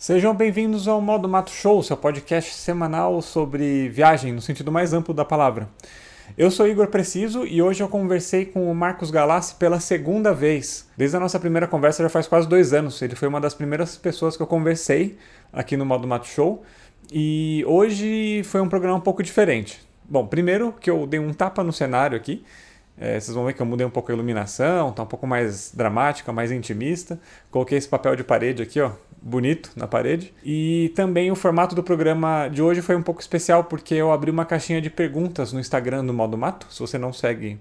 Sejam bem-vindos ao Modo Mato Show, seu podcast semanal sobre viagem no sentido mais amplo da palavra. Eu sou Igor Preciso e hoje eu conversei com o Marcos Galassi pela segunda vez. Desde a nossa primeira conversa já faz quase dois anos. Ele foi uma das primeiras pessoas que eu conversei aqui no Modo Mato Show e hoje foi um programa um pouco diferente. Bom, primeiro que eu dei um tapa no cenário aqui. É, vocês vão ver que eu mudei um pouco a iluminação, tá um pouco mais dramática, mais intimista. Coloquei esse papel de parede aqui, ó, bonito na parede. E também o formato do programa de hoje foi um pouco especial porque eu abri uma caixinha de perguntas no Instagram do Modo Mato. Se você não segue,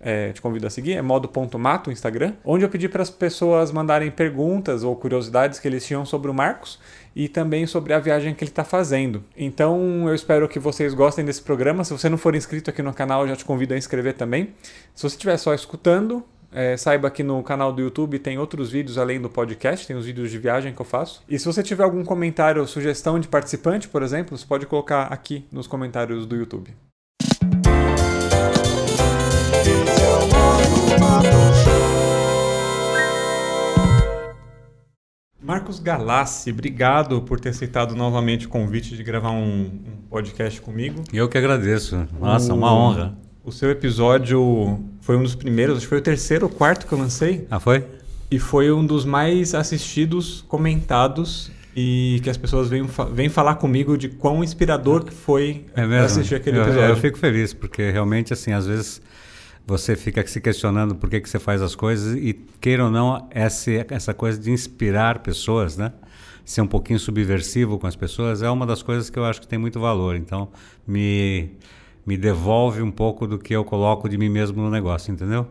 é, te convido a seguir, é modo.mato o Instagram, onde eu pedi para as pessoas mandarem perguntas ou curiosidades que eles tinham sobre o Marcos e também sobre a viagem que ele está fazendo. Então eu espero que vocês gostem desse programa. Se você não for inscrito aqui no canal, eu já te convido a inscrever também. Se você estiver só escutando, é, saiba que no canal do YouTube tem outros vídeos além do podcast, tem os vídeos de viagem que eu faço. E se você tiver algum comentário ou sugestão de participante, por exemplo, você pode colocar aqui nos comentários do YouTube. Marcos Galassi, obrigado por ter aceitado novamente o convite de gravar um, um podcast comigo. Eu que agradeço. Nossa, o, uma honra. O seu episódio foi um dos primeiros, acho que foi o terceiro ou quarto que eu lancei. Ah, foi? E foi um dos mais assistidos, comentados e que as pessoas vêm, vêm falar comigo de quão inspirador que foi é assistir aquele episódio. Eu, eu fico feliz, porque realmente, assim, às vezes você fica se questionando por que, que você faz as coisas e, queira ou não, essa, essa coisa de inspirar pessoas, né? Ser um pouquinho subversivo com as pessoas é uma das coisas que eu acho que tem muito valor. Então, me, me devolve um pouco do que eu coloco de mim mesmo no negócio, entendeu?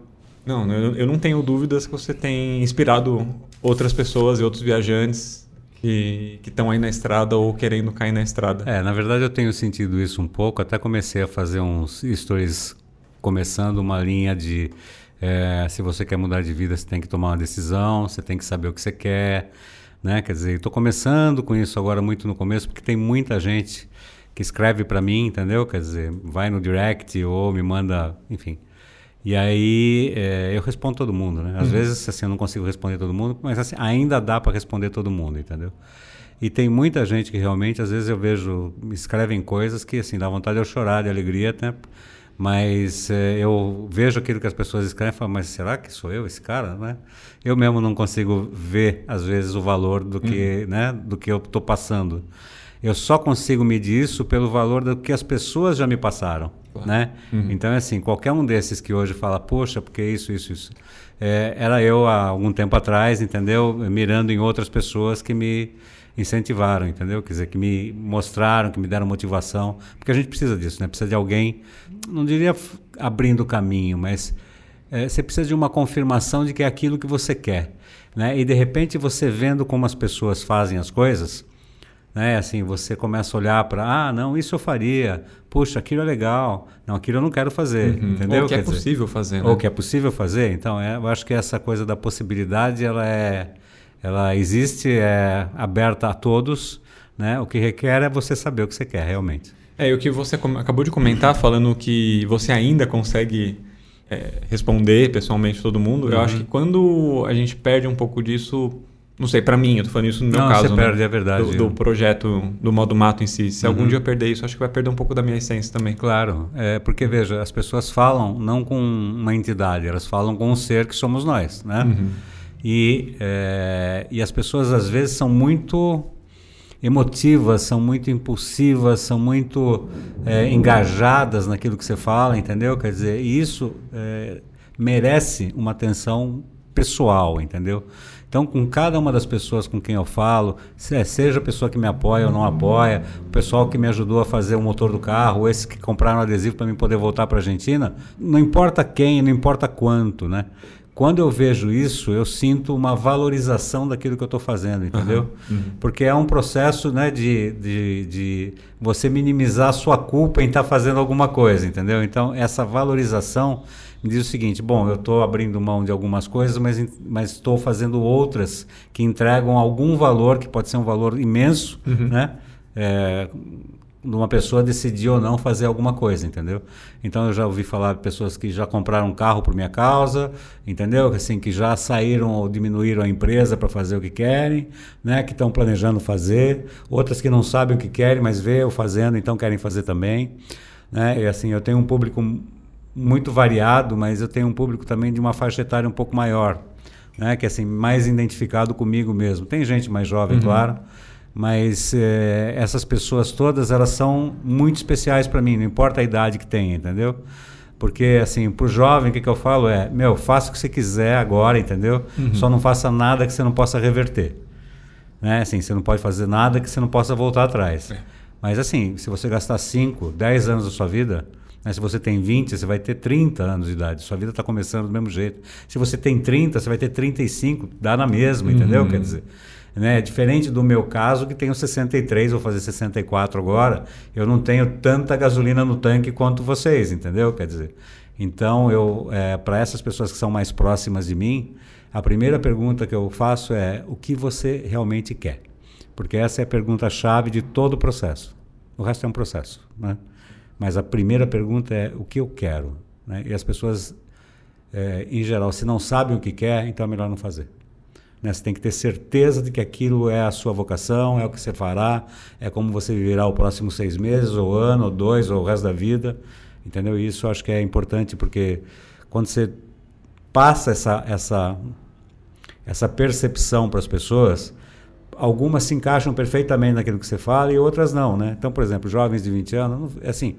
Não, eu, eu não tenho dúvidas que você tem inspirado outras pessoas e outros viajantes que estão aí na estrada ou querendo cair na estrada. É, na verdade eu tenho sentido isso um pouco. Até comecei a fazer uns stories começando uma linha de é, se você quer mudar de vida, você tem que tomar uma decisão, você tem que saber o que você quer, né? Quer dizer, estou começando com isso agora muito no começo, porque tem muita gente que escreve para mim, entendeu? Quer dizer, vai no direct ou me manda, enfim. E aí é, eu respondo todo mundo, né? Às uhum. vezes assim eu não consigo responder todo mundo, mas assim ainda dá para responder todo mundo, entendeu? E tem muita gente que realmente às vezes eu vejo escrevem coisas que assim dá vontade de eu chorar de alegria, né? Mas é, eu vejo aquilo que as pessoas escrevem e falo, mas será que sou eu esse cara, né? Eu mesmo não consigo ver às vezes o valor do que, uhum. né, do que eu estou passando. Eu só consigo medir isso pelo valor do que as pessoas já me passaram, claro. né? Uhum. Então é assim, qualquer um desses que hoje fala, poxa, porque isso, isso, isso, é, era eu há algum tempo atrás, entendeu? Mirando em outras pessoas que me incentivaram, entendeu? Quer dizer, que me mostraram, que me deram motivação, porque a gente precisa disso, né? Precisa de alguém, não diria abrindo o caminho, mas é, você precisa de uma confirmação de que é aquilo que você quer, né? E de repente você vendo como as pessoas fazem as coisas, né? Assim, você começa a olhar para, ah, não, isso eu faria, puxa, aquilo é legal, não, aquilo eu não quero fazer, uhum. entendeu? Ou que é Quer é dizer, possível fazer, né? Ou que é possível fazer, então, é, eu acho que essa coisa da possibilidade, ela é ela existe, é aberta a todos, né? O que requer é você saber o que você quer realmente. É, e o que você acabou de comentar, falando que você ainda consegue é, responder pessoalmente todo mundo, uhum. eu acho que quando a gente perde um pouco disso, não sei, para mim, eu tô falando isso no meu não, caso, você né? perde, é verdade. Do, do, projeto, do modo mato em si. Se uhum. algum dia eu perder isso, acho que vai perder um pouco da minha essência também. Claro, é, porque veja, as pessoas falam não com uma entidade, elas falam com um ser que somos nós, né? Uhum. E, é, e as pessoas às vezes são muito emotivas, são muito impulsivas, são muito é, engajadas naquilo que você fala, entendeu? Quer dizer, isso é, merece uma atenção pessoal, entendeu? Então, com cada uma das pessoas com quem eu falo, seja a pessoa que me apoia ou não apoia, o pessoal que me ajudou a fazer o motor do carro, esses que compraram adesivo para mim poder voltar para a Argentina, não importa quem, não importa quanto, né? Quando eu vejo isso, eu sinto uma valorização daquilo que eu estou fazendo, entendeu? Uhum, uhum. Porque é um processo né, de, de, de, você minimizar a sua culpa em estar tá fazendo alguma coisa, entendeu? Então, essa valorização me diz o seguinte: bom, eu estou abrindo mão de algumas coisas, mas, mas estou fazendo outras que entregam algum valor, que pode ser um valor imenso, uhum. né? É, de uma pessoa decidir ou não fazer alguma coisa, entendeu? Então eu já ouvi falar de pessoas que já compraram um carro por minha causa, entendeu? Assim que já saíram ou diminuíram a empresa para fazer o que querem, né? Que estão planejando fazer, outras que não sabem o que querem, mas vê o fazendo, então querem fazer também, né? E assim eu tenho um público muito variado, mas eu tenho um público também de uma faixa etária um pouco maior, né? Que assim mais identificado comigo mesmo. Tem gente mais jovem, uhum. claro mas é, essas pessoas todas elas são muito especiais para mim não importa a idade que tem entendeu porque assim para o jovem o que, que eu falo é meu faça o que você quiser agora entendeu uhum. só não faça nada que você não possa reverter né assim você não pode fazer nada que você não possa voltar atrás é. mas assim se você gastar 5, 10 anos da sua vida né, se você tem 20, você vai ter 30 anos de idade. Sua vida está começando do mesmo jeito. Se você tem 30, você vai ter 35, dá na mesma, uhum. entendeu? Quer dizer, né? Diferente do meu caso, que tenho 63, vou fazer 64 agora, eu não tenho tanta gasolina no tanque quanto vocês, entendeu? Quer dizer, então eu, é, para essas pessoas que são mais próximas de mim, a primeira pergunta que eu faço é o que você realmente quer? Porque essa é a pergunta-chave de todo o processo. O resto é um processo, né? Mas a primeira pergunta é o que eu quero, né? E as pessoas, é, em geral, se não sabem o que quer, então é melhor não fazer. Né? Você tem que ter certeza de que aquilo é a sua vocação, é o que você fará, é como você viverá o próximo seis meses, ou ano, ou dois, ou o resto da vida. Entendeu? Isso acho que é importante porque quando você passa essa, essa, essa percepção para as pessoas, algumas se encaixam perfeitamente naquilo que você fala e outras não, né? Então, por exemplo, jovens de 20 anos, assim,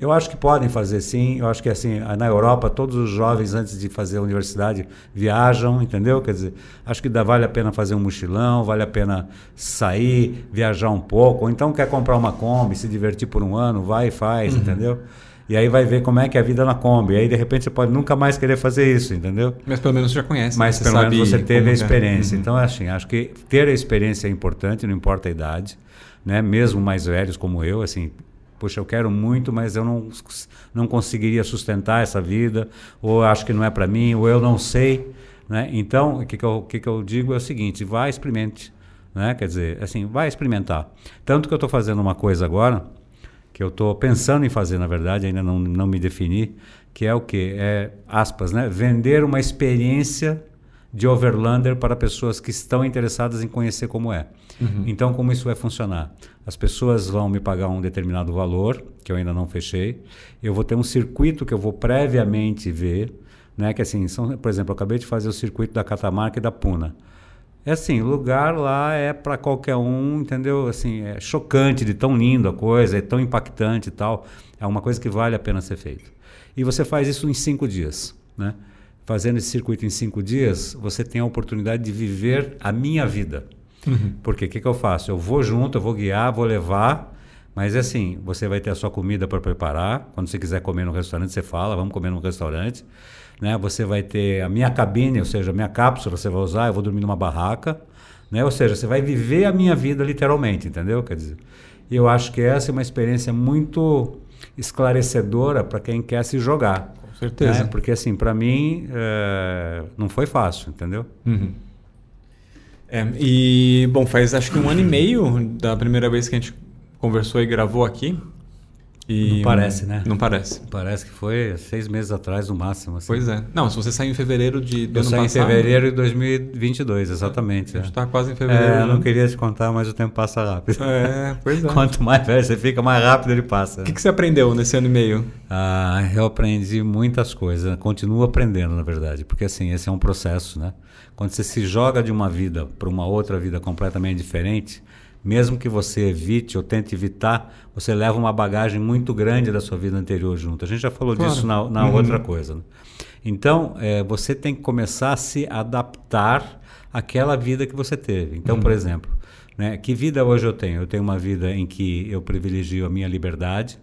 eu acho que podem fazer sim. Eu acho que assim, na Europa, todos os jovens antes de fazer a universidade viajam, entendeu? Quer dizer, acho que dá, vale a pena fazer um mochilão, vale a pena sair, viajar um pouco. Ou então quer comprar uma Kombi, se divertir por um ano, vai e faz, uhum. entendeu? E aí vai ver como é que é a vida na Kombi. E aí, de repente, você pode nunca mais querer fazer isso, entendeu? Mas pelo menos você já conhece. Mas pelo menos você teve a é. experiência. Uhum. Então, assim, acho que ter a experiência é importante, não importa a idade. Né? Mesmo mais velhos como eu, assim, Poxa, eu quero muito, mas eu não, não conseguiria sustentar essa vida, ou acho que não é para mim, ou eu não sei. Né? Então, o que, que, eu, que, que eu digo é o seguinte: vai, experimente. Né? Quer dizer, assim, vai experimentar. Tanto que eu estou fazendo uma coisa agora, que eu estou pensando em fazer, na verdade, ainda não, não me defini, que é o quê? É, aspas, né? Vender uma experiência de overlander para pessoas que estão interessadas em conhecer como é. Uhum. Então, como isso vai funcionar? As pessoas vão me pagar um determinado valor, que eu ainda não fechei. Eu vou ter um circuito que eu vou previamente ver, né? Que assim, são, por exemplo, eu acabei de fazer o circuito da Catamarca e da Puna. É assim, o lugar lá é para qualquer um, entendeu? Assim, é chocante de tão lindo a coisa, é tão impactante e tal. É uma coisa que vale a pena ser feito. E você faz isso em cinco dias, né? Fazendo esse circuito em cinco dias, você tem a oportunidade de viver a minha vida. Uhum. Porque o que, que eu faço? Eu vou junto, eu vou guiar, vou levar, mas é assim, você vai ter a sua comida para preparar. Quando você quiser comer no restaurante, você fala, vamos comer no restaurante. Né? Você vai ter a minha cabine, ou seja, a minha cápsula, você vai usar, eu vou dormir numa barraca. Né? Ou seja, você vai viver a minha vida literalmente, entendeu? Quer dizer, eu acho que essa é uma experiência muito esclarecedora para quem quer se jogar certeza. Né? Porque, assim, para mim, é, não foi fácil, entendeu? Uhum. É, e, bom, faz acho que um ano e meio da primeira vez que a gente conversou e gravou aqui. E, não parece, né? Não parece. Parece que foi seis meses atrás no máximo. Assim. Pois é. Não, se você saiu em fevereiro de, do eu ano saí passado... em fevereiro de 2022, exatamente. A gente está quase em fevereiro. É, eu não né? queria te contar, mas o tempo passa rápido. É, pois é. Quanto mais velho você fica, mais rápido ele passa. O que, que você aprendeu nesse ano e meio? Ah, eu aprendi muitas coisas. Continuo aprendendo, na verdade. Porque, assim, esse é um processo, né? Quando você se joga de uma vida para uma outra vida completamente diferente mesmo que você evite ou tente evitar, você leva uma bagagem muito grande da sua vida anterior junto. A gente já falou claro. disso na, na uhum. outra coisa. Né? Então, é, você tem que começar a se adaptar àquela vida que você teve. Então, uhum. por exemplo, né, que vida hoje eu tenho? Eu tenho uma vida em que eu privilegio a minha liberdade,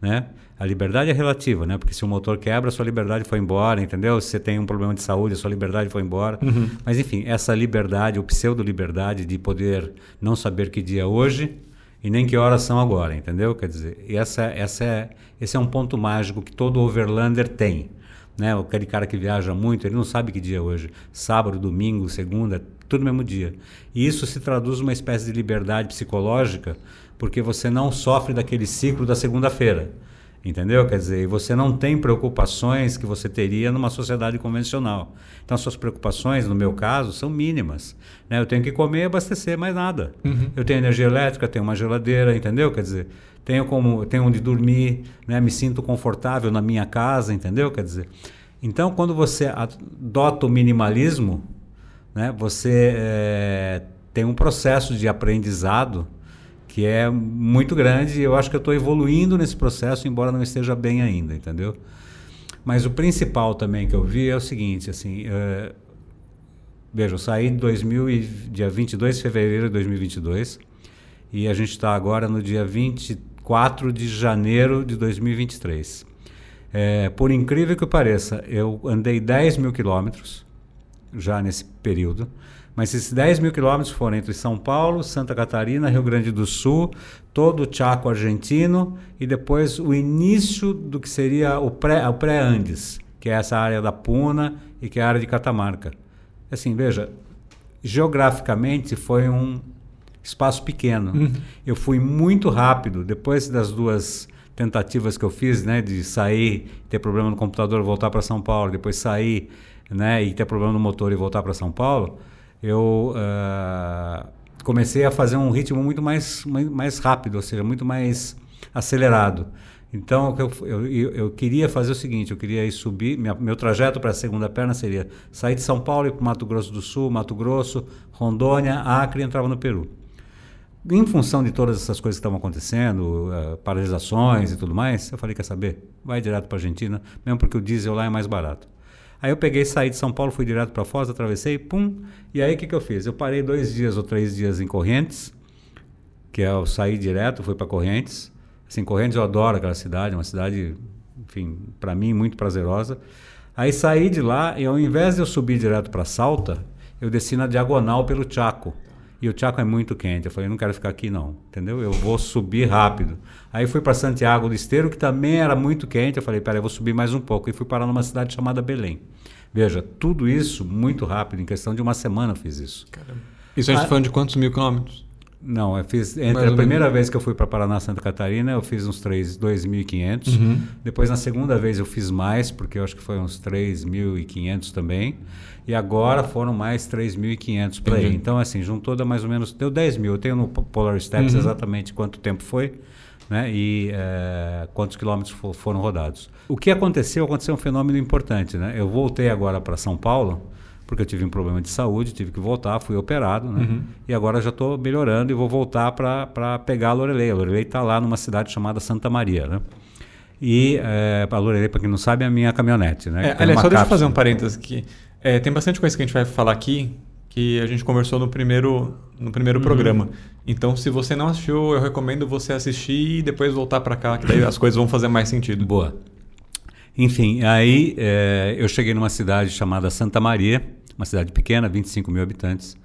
né? A liberdade é relativa, né? Porque se o motor quebra, a sua liberdade foi embora, entendeu? Se você tem um problema de saúde, a sua liberdade foi embora. Uhum. Mas enfim, essa liberdade, o pseudo-liberdade de poder não saber que dia é hoje e nem que horas são agora, entendeu? Quer dizer, essa, essa é, esse é um ponto mágico que todo overlander tem. né? Aquele cara que viaja muito, ele não sabe que dia é hoje. Sábado, domingo, segunda, tudo no mesmo dia. E isso se traduz numa espécie de liberdade psicológica, porque você não sofre daquele ciclo da segunda-feira. Entendeu? Quer dizer, você não tem preocupações que você teria numa sociedade convencional. Então, suas preocupações, no meu caso, são mínimas. Né? Eu tenho que comer e abastecer, mais nada. Uhum. Eu tenho energia elétrica, tenho uma geladeira, entendeu? Quer dizer, tenho como tenho onde dormir, né? me sinto confortável na minha casa, entendeu? Quer dizer, então, quando você adota o minimalismo, né? você é, tem um processo de aprendizado que é muito grande e eu acho que eu estou evoluindo nesse processo, embora não esteja bem ainda, entendeu? Mas o principal também que eu vi é o seguinte, assim, é, veja, eu saí em 2000 e, dia 22 de fevereiro de 2022 e a gente está agora no dia 24 de janeiro de 2023. É, por incrível que pareça, eu andei 10 mil quilômetros já nesse período. Mas esses 10 mil quilômetros foram entre São Paulo, Santa Catarina, Rio Grande do Sul, todo o Chaco argentino e depois o início do que seria o pré-Andes, pré que é essa área da Puna e que é a área de Catamarca. Assim, veja, geograficamente foi um espaço pequeno. Uhum. Eu fui muito rápido, depois das duas tentativas que eu fiz, né, de sair, ter problema no computador, voltar para São Paulo, depois sair, né, e ter problema no motor e voltar para São Paulo, eu uh, comecei a fazer um ritmo muito mais, mais rápido, ou seja, muito mais acelerado. Então, eu, eu, eu queria fazer o seguinte: eu queria ir subir. Minha, meu trajeto para a segunda perna seria sair de São Paulo e para Mato Grosso do Sul, Mato Grosso, Rondônia, Acre e entrava no Peru. Em função de todas essas coisas que estavam acontecendo, uh, paralisações e tudo mais, eu falei: quer saber? Vai direto para a Argentina, mesmo porque o diesel lá é mais barato. Aí eu peguei, saí de São Paulo, fui direto para Foz, atravessei, pum. E aí o que, que eu fiz? Eu parei dois dias ou três dias em Correntes, que é eu saí direto, fui para Correntes. Assim, Correntes eu adoro aquela cidade, uma cidade, enfim, para mim muito prazerosa. Aí saí de lá e ao invés de eu subir direto para Salta, eu desci na diagonal pelo Chaco. E o Chaco é muito quente. Eu falei, não quero ficar aqui não, entendeu? Eu vou subir rápido. Aí fui para Santiago do Esteiro, que também era muito quente. Eu falei, peraí, eu vou subir mais um pouco. E fui parar numa cidade chamada Belém. Veja, tudo isso muito rápido, em questão de uma semana eu fiz isso. Caramba. Isso a gente ah, falando de quantos mil quilômetros? Não, eu fiz. Entre a primeira vez que eu fui para Paraná, Santa Catarina, eu fiz uns 2.500. Uhum. Depois, na segunda vez, eu fiz mais, porque eu acho que foi uns 3.500 também. E agora foram mais 3.500 para aí. Então, assim, juntou dá mais ou menos. Deu 10 mil. Eu tenho no Polar Steps uhum. exatamente quanto tempo foi né? e é, quantos quilômetros for, foram rodados. O que aconteceu? Aconteceu um fenômeno importante. Né? Eu voltei agora para São Paulo porque eu tive um problema de saúde, tive que voltar, fui operado, né? Uhum. E agora já estou melhorando e vou voltar para pegar a Lorelei. A Lorelei está lá numa cidade chamada Santa Maria, né? E é, a Lorelei, para quem não sabe, é a minha caminhonete, né? É, aliás, só deixa eu fazer um parênteses aqui. É, tem bastante coisa que a gente vai falar aqui que a gente conversou no primeiro, no primeiro uhum. programa. Então, se você não assistiu, eu recomendo você assistir e depois voltar para cá, que daí as coisas vão fazer mais sentido. Boa. Enfim, aí é, eu cheguei numa cidade chamada Santa Maria, uma cidade pequena, 25 mil habitantes.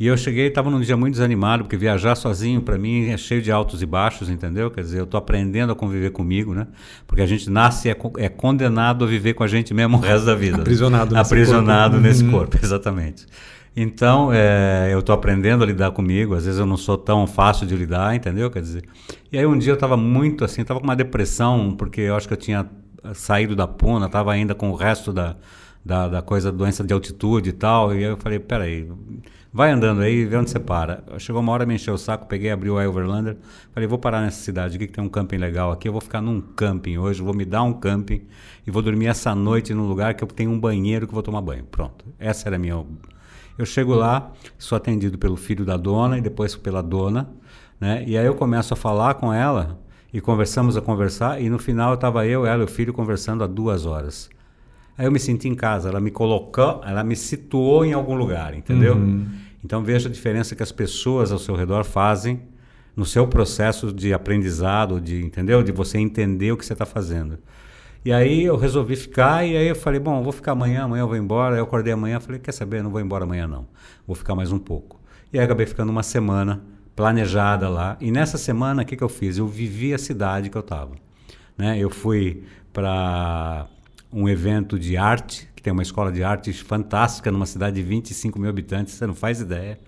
E eu cheguei, estava num dia muito desanimado, porque viajar sozinho para mim é cheio de altos e baixos, entendeu? Quer dizer, eu estou aprendendo a conviver comigo, né? Porque a gente nasce e é, é, condenado a viver com a gente mesmo o resto da vida. Aprisionado nesse Aprisionado corpo. nesse uhum. corpo, exatamente. Então, é, eu estou aprendendo a lidar comigo. Às vezes eu não sou tão fácil de lidar, entendeu? Quer dizer, e aí um dia eu estava muito assim, estava com uma depressão, porque eu acho que eu tinha saído da Puna, estava ainda com o resto da, da, da coisa, doença de altitude e tal. E eu falei, peraí, vai andando aí, vê onde você para. Chegou uma hora, me encheu o saco, peguei, abri o Overlander, falei, vou parar nessa cidade aqui que tem um camping legal aqui, eu vou ficar num camping hoje, vou me dar um camping e vou dormir essa noite num lugar que eu tenho um banheiro que vou tomar banho. Pronto, essa era a minha... Eu chego lá, sou atendido pelo filho da dona e depois pela dona, né? E aí eu começo a falar com ela e conversamos a conversar e no final estava eu, ela e o filho conversando há duas horas. Aí eu me senti em casa, ela me colocou, ela me situou em algum lugar, entendeu? Uhum. Então veja a diferença que as pessoas ao seu redor fazem no seu processo de aprendizado, de entendeu? De você entender o que você está fazendo. E aí eu resolvi ficar e aí eu falei, bom, vou ficar amanhã, amanhã eu vou embora. Aí eu acordei amanhã, falei, quer saber, não vou embora amanhã não, vou ficar mais um pouco. E aí acabei ficando uma semana planejada lá. E nessa semana o que, que eu fiz? Eu vivi a cidade que eu estava. Né? Eu fui para um evento de arte, que tem uma escola de arte fantástica numa cidade de 25 mil habitantes, você não faz ideia.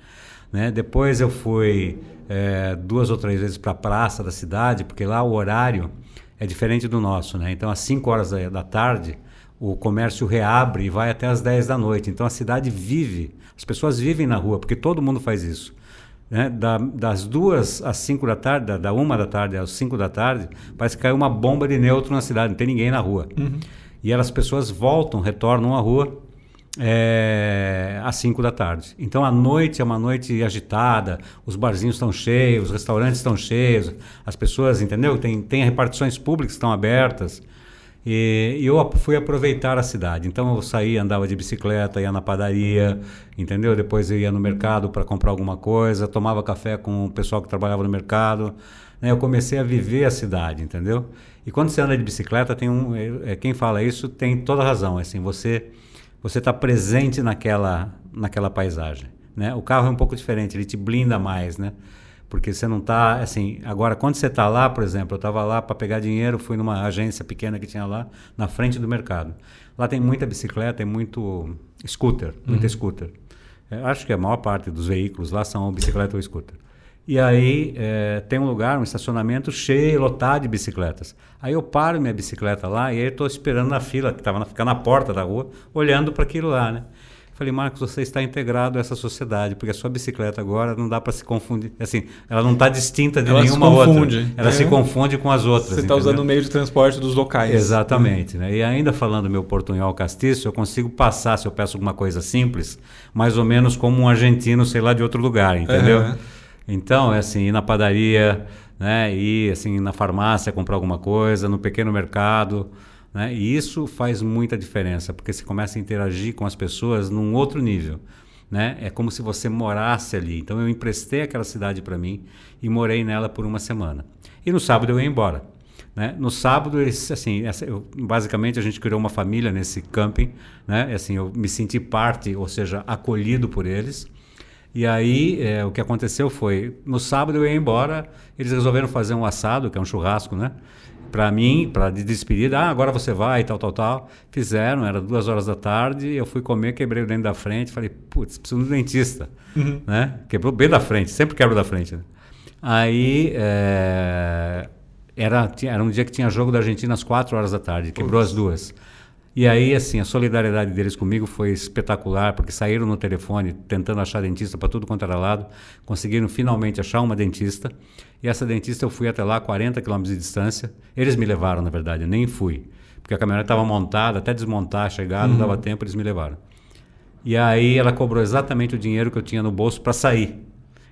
Né? Depois eu fui é, duas ou três vezes para a praça da cidade, porque lá o horário é diferente do nosso. Né? Então, às 5 horas da, da tarde, o comércio reabre e vai até às 10 da noite. Então, a cidade vive, as pessoas vivem na rua, porque todo mundo faz isso. Né? Da, das duas às cinco da tarde, da, da, uma da tarde às cinco da tarde, parece que caiu uma bomba de neutro na cidade, não tem ninguém na rua. Uhum. E as pessoas voltam, retornam à rua é, às 5 da tarde. Então a noite é uma noite agitada, os barzinhos estão cheios, os restaurantes estão cheios, as pessoas, entendeu? Tem, tem repartições públicas que estão abertas. E, e eu fui aproveitar a cidade. Então eu saía, andava de bicicleta, ia na padaria, entendeu? Depois eu ia no mercado para comprar alguma coisa, tomava café com o pessoal que trabalhava no mercado. Né? Eu comecei a viver a cidade, entendeu? E quando você anda de bicicleta, tem um, é, é quem fala isso tem toda razão. Assim, você você está presente naquela naquela paisagem, né? O carro é um pouco diferente, ele te blinda mais, né? Porque você não está assim. Agora, quando você está lá, por exemplo, eu estava lá para pegar dinheiro, fui numa agência pequena que tinha lá na frente do mercado. Lá tem muita bicicleta, tem muito scooter, muita uhum. scooter. É, acho que a maior parte dos veículos lá são bicicleta ou scooter. E aí é, tem um lugar, um estacionamento cheio, lotado de bicicletas. Aí eu paro minha bicicleta lá e aí estou esperando na fila, que estava na, ficar na porta da rua, olhando para aquilo lá, né? Falei, Marcos, você está integrado a essa sociedade, porque a sua bicicleta agora não dá para se confundir. Assim, ela não está distinta de ela nenhuma outra. Ela é. se confunde com as outras. Você está usando o meio de transporte dos locais. Exatamente. Né? E ainda falando meu portunhol castiço, eu consigo passar, se eu peço alguma coisa simples, mais ou menos como um argentino, sei lá, de outro lugar, entendeu? É. Então, é assim, ir na padaria, né, ir assim, na farmácia comprar alguma coisa, no pequeno mercado. Né, e isso faz muita diferença, porque você começa a interagir com as pessoas num outro nível. Né? É como se você morasse ali. Então eu emprestei aquela cidade para mim e morei nela por uma semana. E no sábado eu ia embora. Né? No sábado, eles, assim, essa, eu, basicamente a gente criou uma família nesse camping. Né? Assim, eu me senti parte, ou seja, acolhido por eles. E aí é, o que aconteceu foi, no sábado eu ia embora, eles resolveram fazer um assado, que é um churrasco, né? Para mim, para de despedida, ah, agora você vai, tal, tal, tal. Fizeram, era duas horas da tarde, eu fui comer, quebrei o dente da frente, falei, putz, preciso de um dentista, uhum. né? Quebrou bem da frente, sempre quebro da frente. Né? Aí é, era, era um dia que tinha jogo da Argentina às quatro horas da tarde, quebrou as duas. E aí, assim, a solidariedade deles comigo foi espetacular, porque saíram no telefone tentando achar dentista para tudo quanto era lado, conseguiram finalmente achar uma dentista, e essa dentista eu fui até lá, 40 quilômetros de distância. Eles me levaram, na verdade, eu nem fui, porque a caminhonete estava montada, até desmontar, chegar, não dava uhum. tempo, eles me levaram. E aí ela cobrou exatamente o dinheiro que eu tinha no bolso para sair.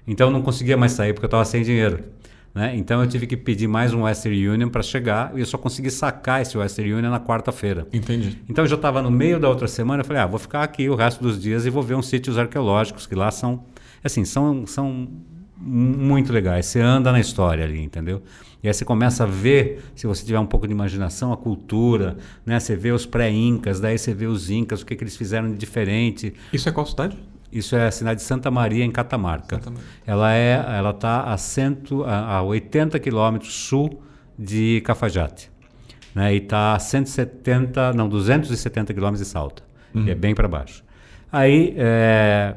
Então eu não conseguia mais sair, porque eu estava sem dinheiro. Né? Então eu tive que pedir mais um Western Union para chegar e eu só consegui sacar esse Western Union na quarta-feira. Entendi. Então eu já estava no meio da outra semana, eu falei, ah, vou ficar aqui o resto dos dias e vou ver uns sítios arqueológicos que lá são, assim, são, são muito legais. Você anda na história ali, entendeu? E aí você começa a ver, se você tiver um pouco de imaginação, a cultura, né? Você vê os pré-incas, daí você vê os incas, o que, que eles fizeram de diferente. Isso é qual cidade? Isso é a cidade de Santa Maria, em Catamarca. Ela é, ela está a, cento, a, a 80 quilômetros sul de Cafajate. Né? E está a 170, não, 270 quilômetros de Salta. Uhum. é bem para baixo. Aí é,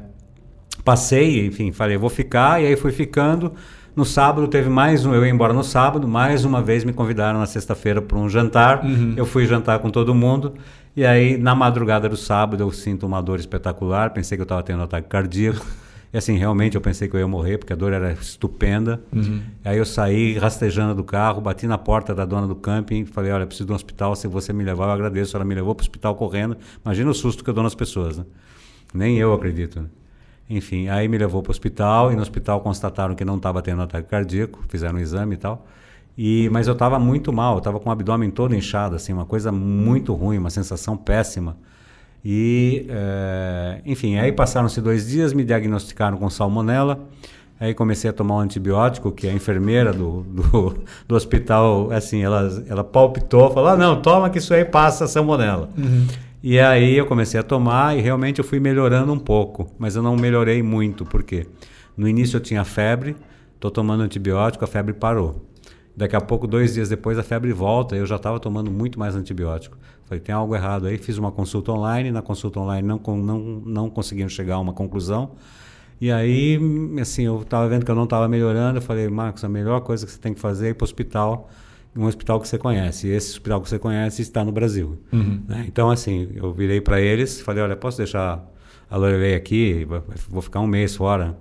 passei, enfim, falei, vou ficar, e aí fui ficando. No sábado teve mais um, eu ia embora no sábado, mais uma vez me convidaram na sexta-feira para um jantar. Uhum. Eu fui jantar com todo mundo. E aí, na madrugada do sábado, eu sinto uma dor espetacular. Pensei que eu estava tendo um ataque cardíaco. E assim, realmente eu pensei que eu ia morrer, porque a dor era estupenda. Uhum. Aí eu saí rastejando do carro, bati na porta da dona do camping, falei: Olha, preciso de um hospital, se você me levar, eu agradeço. Ela me levou para o hospital correndo. Imagina o susto que eu dou nas pessoas, né? Nem eu acredito. Né? Enfim, aí me levou para o hospital e no hospital constataram que não estava tendo ataque cardíaco, fizeram um exame e tal. E, mas eu estava muito mal, eu estava com o abdômen todo inchado, assim, uma coisa muito ruim, uma sensação péssima. E, é, enfim, aí passaram-se dois dias, me diagnosticaram com salmonela. Aí comecei a tomar um antibiótico, que a enfermeira do, do, do hospital, assim, ela, ela palpitou, falou, ah, não, toma que isso aí passa a salmonela. Uhum. E aí eu comecei a tomar e realmente eu fui melhorando um pouco, mas eu não melhorei muito, porque no início eu tinha febre, estou tomando antibiótico, a febre parou. Daqui a pouco, dois dias depois, a febre volta. Eu já estava tomando muito mais antibiótico. Falei, tem algo errado aí. Fiz uma consulta online. Na consulta online não, não, não conseguiam chegar a uma conclusão. E aí, assim, eu estava vendo que eu não estava melhorando. Eu falei, Marcos, a melhor coisa que você tem que fazer é ir para o hospital. Um hospital que você conhece. E esse hospital que você conhece está no Brasil. Uhum. Né? Então, assim, eu virei para eles falei, olha, posso deixar a Lorelei aqui? Vou ficar um mês fora.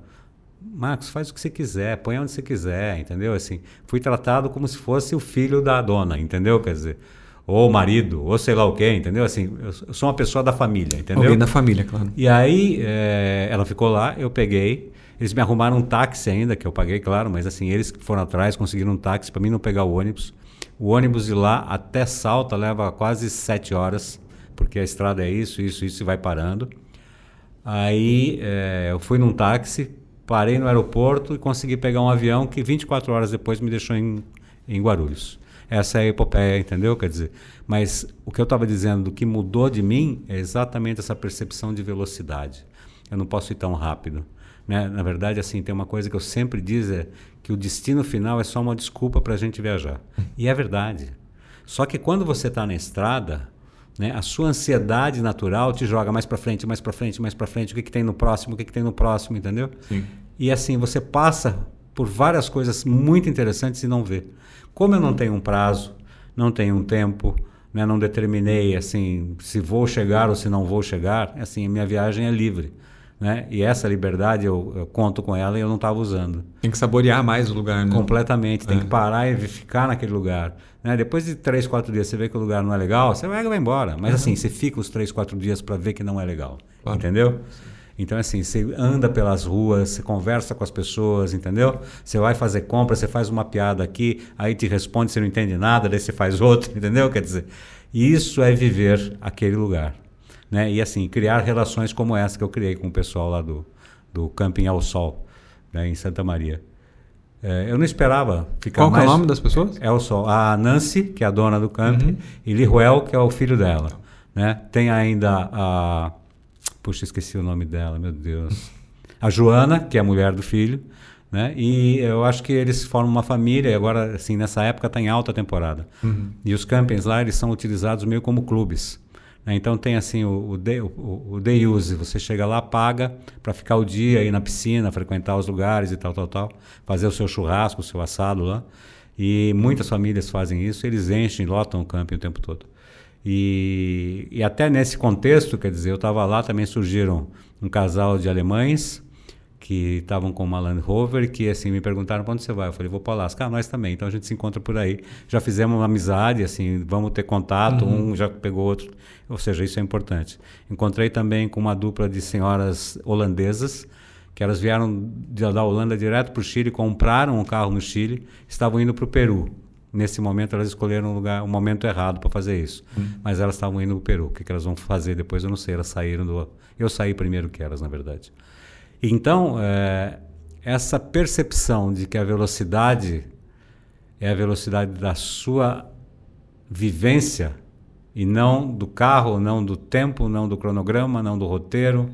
Marcos, faz o que você quiser, põe onde você quiser, entendeu? Assim, fui tratado como se fosse o filho da dona, entendeu? Quer dizer, ou o marido, ou sei lá o quê, entendeu? Assim, eu sou uma pessoa da família, entendeu? Alguém da família, claro. E aí, é, ela ficou lá, eu peguei, eles me arrumaram um táxi ainda, que eu paguei, claro, mas assim, eles que foram atrás, conseguiram um táxi para mim não pegar o ônibus. O ônibus de lá até Salta leva quase sete horas, porque a estrada é isso, isso, isso, e vai parando. Aí é, eu fui num táxi, parei no aeroporto e consegui pegar um avião que 24 horas depois me deixou em, em Guarulhos. Essa é a epopeia, entendeu? Quer dizer, mas o que eu estava dizendo do que mudou de mim é exatamente essa percepção de velocidade. Eu não posso ir tão rápido. Né? Na verdade, assim, tem uma coisa que eu sempre digo é que o destino final é só uma desculpa para a gente viajar. E é verdade. Só que quando você está na estrada, né, a sua ansiedade natural te joga mais para frente, mais para frente, mais para frente. O que, que tem no próximo? O que, que tem no próximo? Entendeu? Sim. E assim você passa por várias coisas muito interessantes e não vê. Como eu não tenho um prazo, não tenho um tempo, né, não determinei assim se vou chegar ou se não vou chegar, assim minha viagem é livre. Né? E essa liberdade eu, eu, conto com ela e eu não estava usando. Tem que saborear mais o lugar, né? Completamente. Tem é. que parar e ficar naquele lugar. Né? Depois de três, quatro dias você vê que o lugar não é legal, você vai vai embora. Mas uhum. assim, você fica os três, quatro dias para ver que não é legal. Claro. Entendeu? Então, assim, você anda pelas ruas, você conversa com as pessoas, entendeu? Você vai fazer compra, você faz uma piada aqui, aí te responde, você não entende nada, daí você faz outro, entendeu? Quer dizer, isso é viver aquele lugar. Né? E, assim, criar relações como essa que eu criei com o pessoal lá do, do Camping ao Sol, né, em Santa Maria. É, eu não esperava ficar Qual mais... é o nome das pessoas? É o Sol. A Nancy, que é a dona do camping, uhum. e Liruel, que é o filho dela. Né? Tem ainda a Puxa, esqueci o nome dela, meu Deus. A Joana, que é a mulher do filho, né? E eu acho que eles formam uma família e agora, assim, nessa época está em alta temporada. Uhum. E os campings lá, eles são utilizados meio como clubes. Né? Então tem assim o, o, day, o, o day use, você chega lá, paga para ficar o dia aí na piscina, frequentar os lugares e tal, tal, tal, fazer o seu churrasco, o seu assado lá. E muitas famílias fazem isso, eles enchem, lotam o camping o tempo todo. E, e até nesse contexto, quer dizer, eu estava lá, também surgiram um casal de alemães que estavam com uma Land Rover que assim me perguntaram para onde você vai. Eu falei, vou para Alaska. Ah, nós também. Então a gente se encontra por aí. Já fizemos uma amizade, assim, vamos ter contato. Uhum. Um já pegou outro. Ou seja, isso é importante. Encontrei também com uma dupla de senhoras holandesas que elas vieram da Holanda direto para o Chile, compraram um carro no Chile, estavam indo para o Peru nesse momento elas escolheram um lugar, um momento errado para fazer isso. Hum. Mas elas estavam indo no Peru. O que, que elas vão fazer depois eu não sei. Elas saíram do. Eu saí primeiro que elas, na verdade. Então, é, essa percepção de que a velocidade é a velocidade da sua vivência e não do carro, não do tempo, não do cronograma, não do roteiro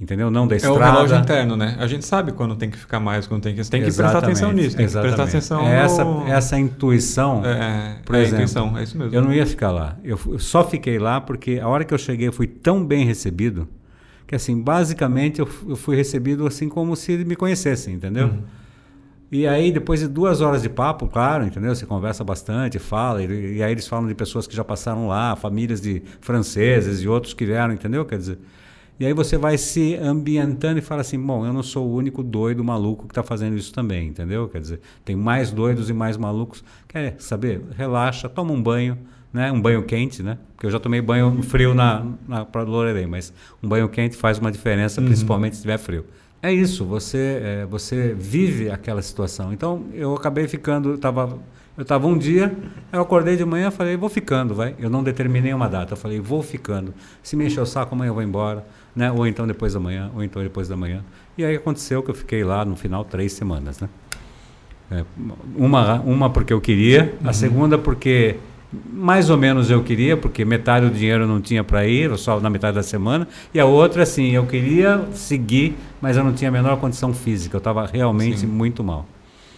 entendeu? Não da estrada. É o relógio interno, né? A gente sabe quando tem que ficar mais, quando tem que... Tem que prestar atenção nisso, tem exatamente. que prestar atenção é essa, no... essa intuição, é, por é exemplo, intuição, é isso mesmo. eu não ia ficar lá. Eu, eu, só fiquei lá porque a hora que eu cheguei eu fui tão bem recebido que, assim, basicamente eu, eu fui recebido assim como se me conhecessem, entendeu? Uhum. E aí, depois de duas horas de papo, claro, entendeu? Você conversa bastante, fala, e, e aí eles falam de pessoas que já passaram lá, famílias de franceses e outros que vieram, entendeu? Quer dizer... E aí você vai se ambientando e fala assim, bom, eu não sou o único doido maluco que está fazendo isso também, entendeu? Quer dizer, tem mais doidos e mais malucos. Quer saber? Relaxa, toma um banho, né? Um banho quente, né? Porque eu já tomei banho frio na, na para Lorelei, mas um banho quente faz uma diferença, uhum. principalmente se estiver frio. É isso, você, é, você vive aquela situação. Então, eu acabei ficando, estava eu estava um dia, eu acordei de manhã falei, vou ficando, vai. Eu não determinei uma data, eu falei, vou ficando. Se me encher o saco, amanhã eu vou embora né? Ou então depois da manhã, ou então depois da manhã. E aí aconteceu que eu fiquei lá no final três semanas, né? É, uma, uma porque eu queria, a uhum. segunda porque mais ou menos eu queria, porque metade do dinheiro não tinha para ir, só na metade da semana, e a outra, assim, eu queria seguir, mas eu não tinha a menor condição física, eu estava realmente Sim. muito mal.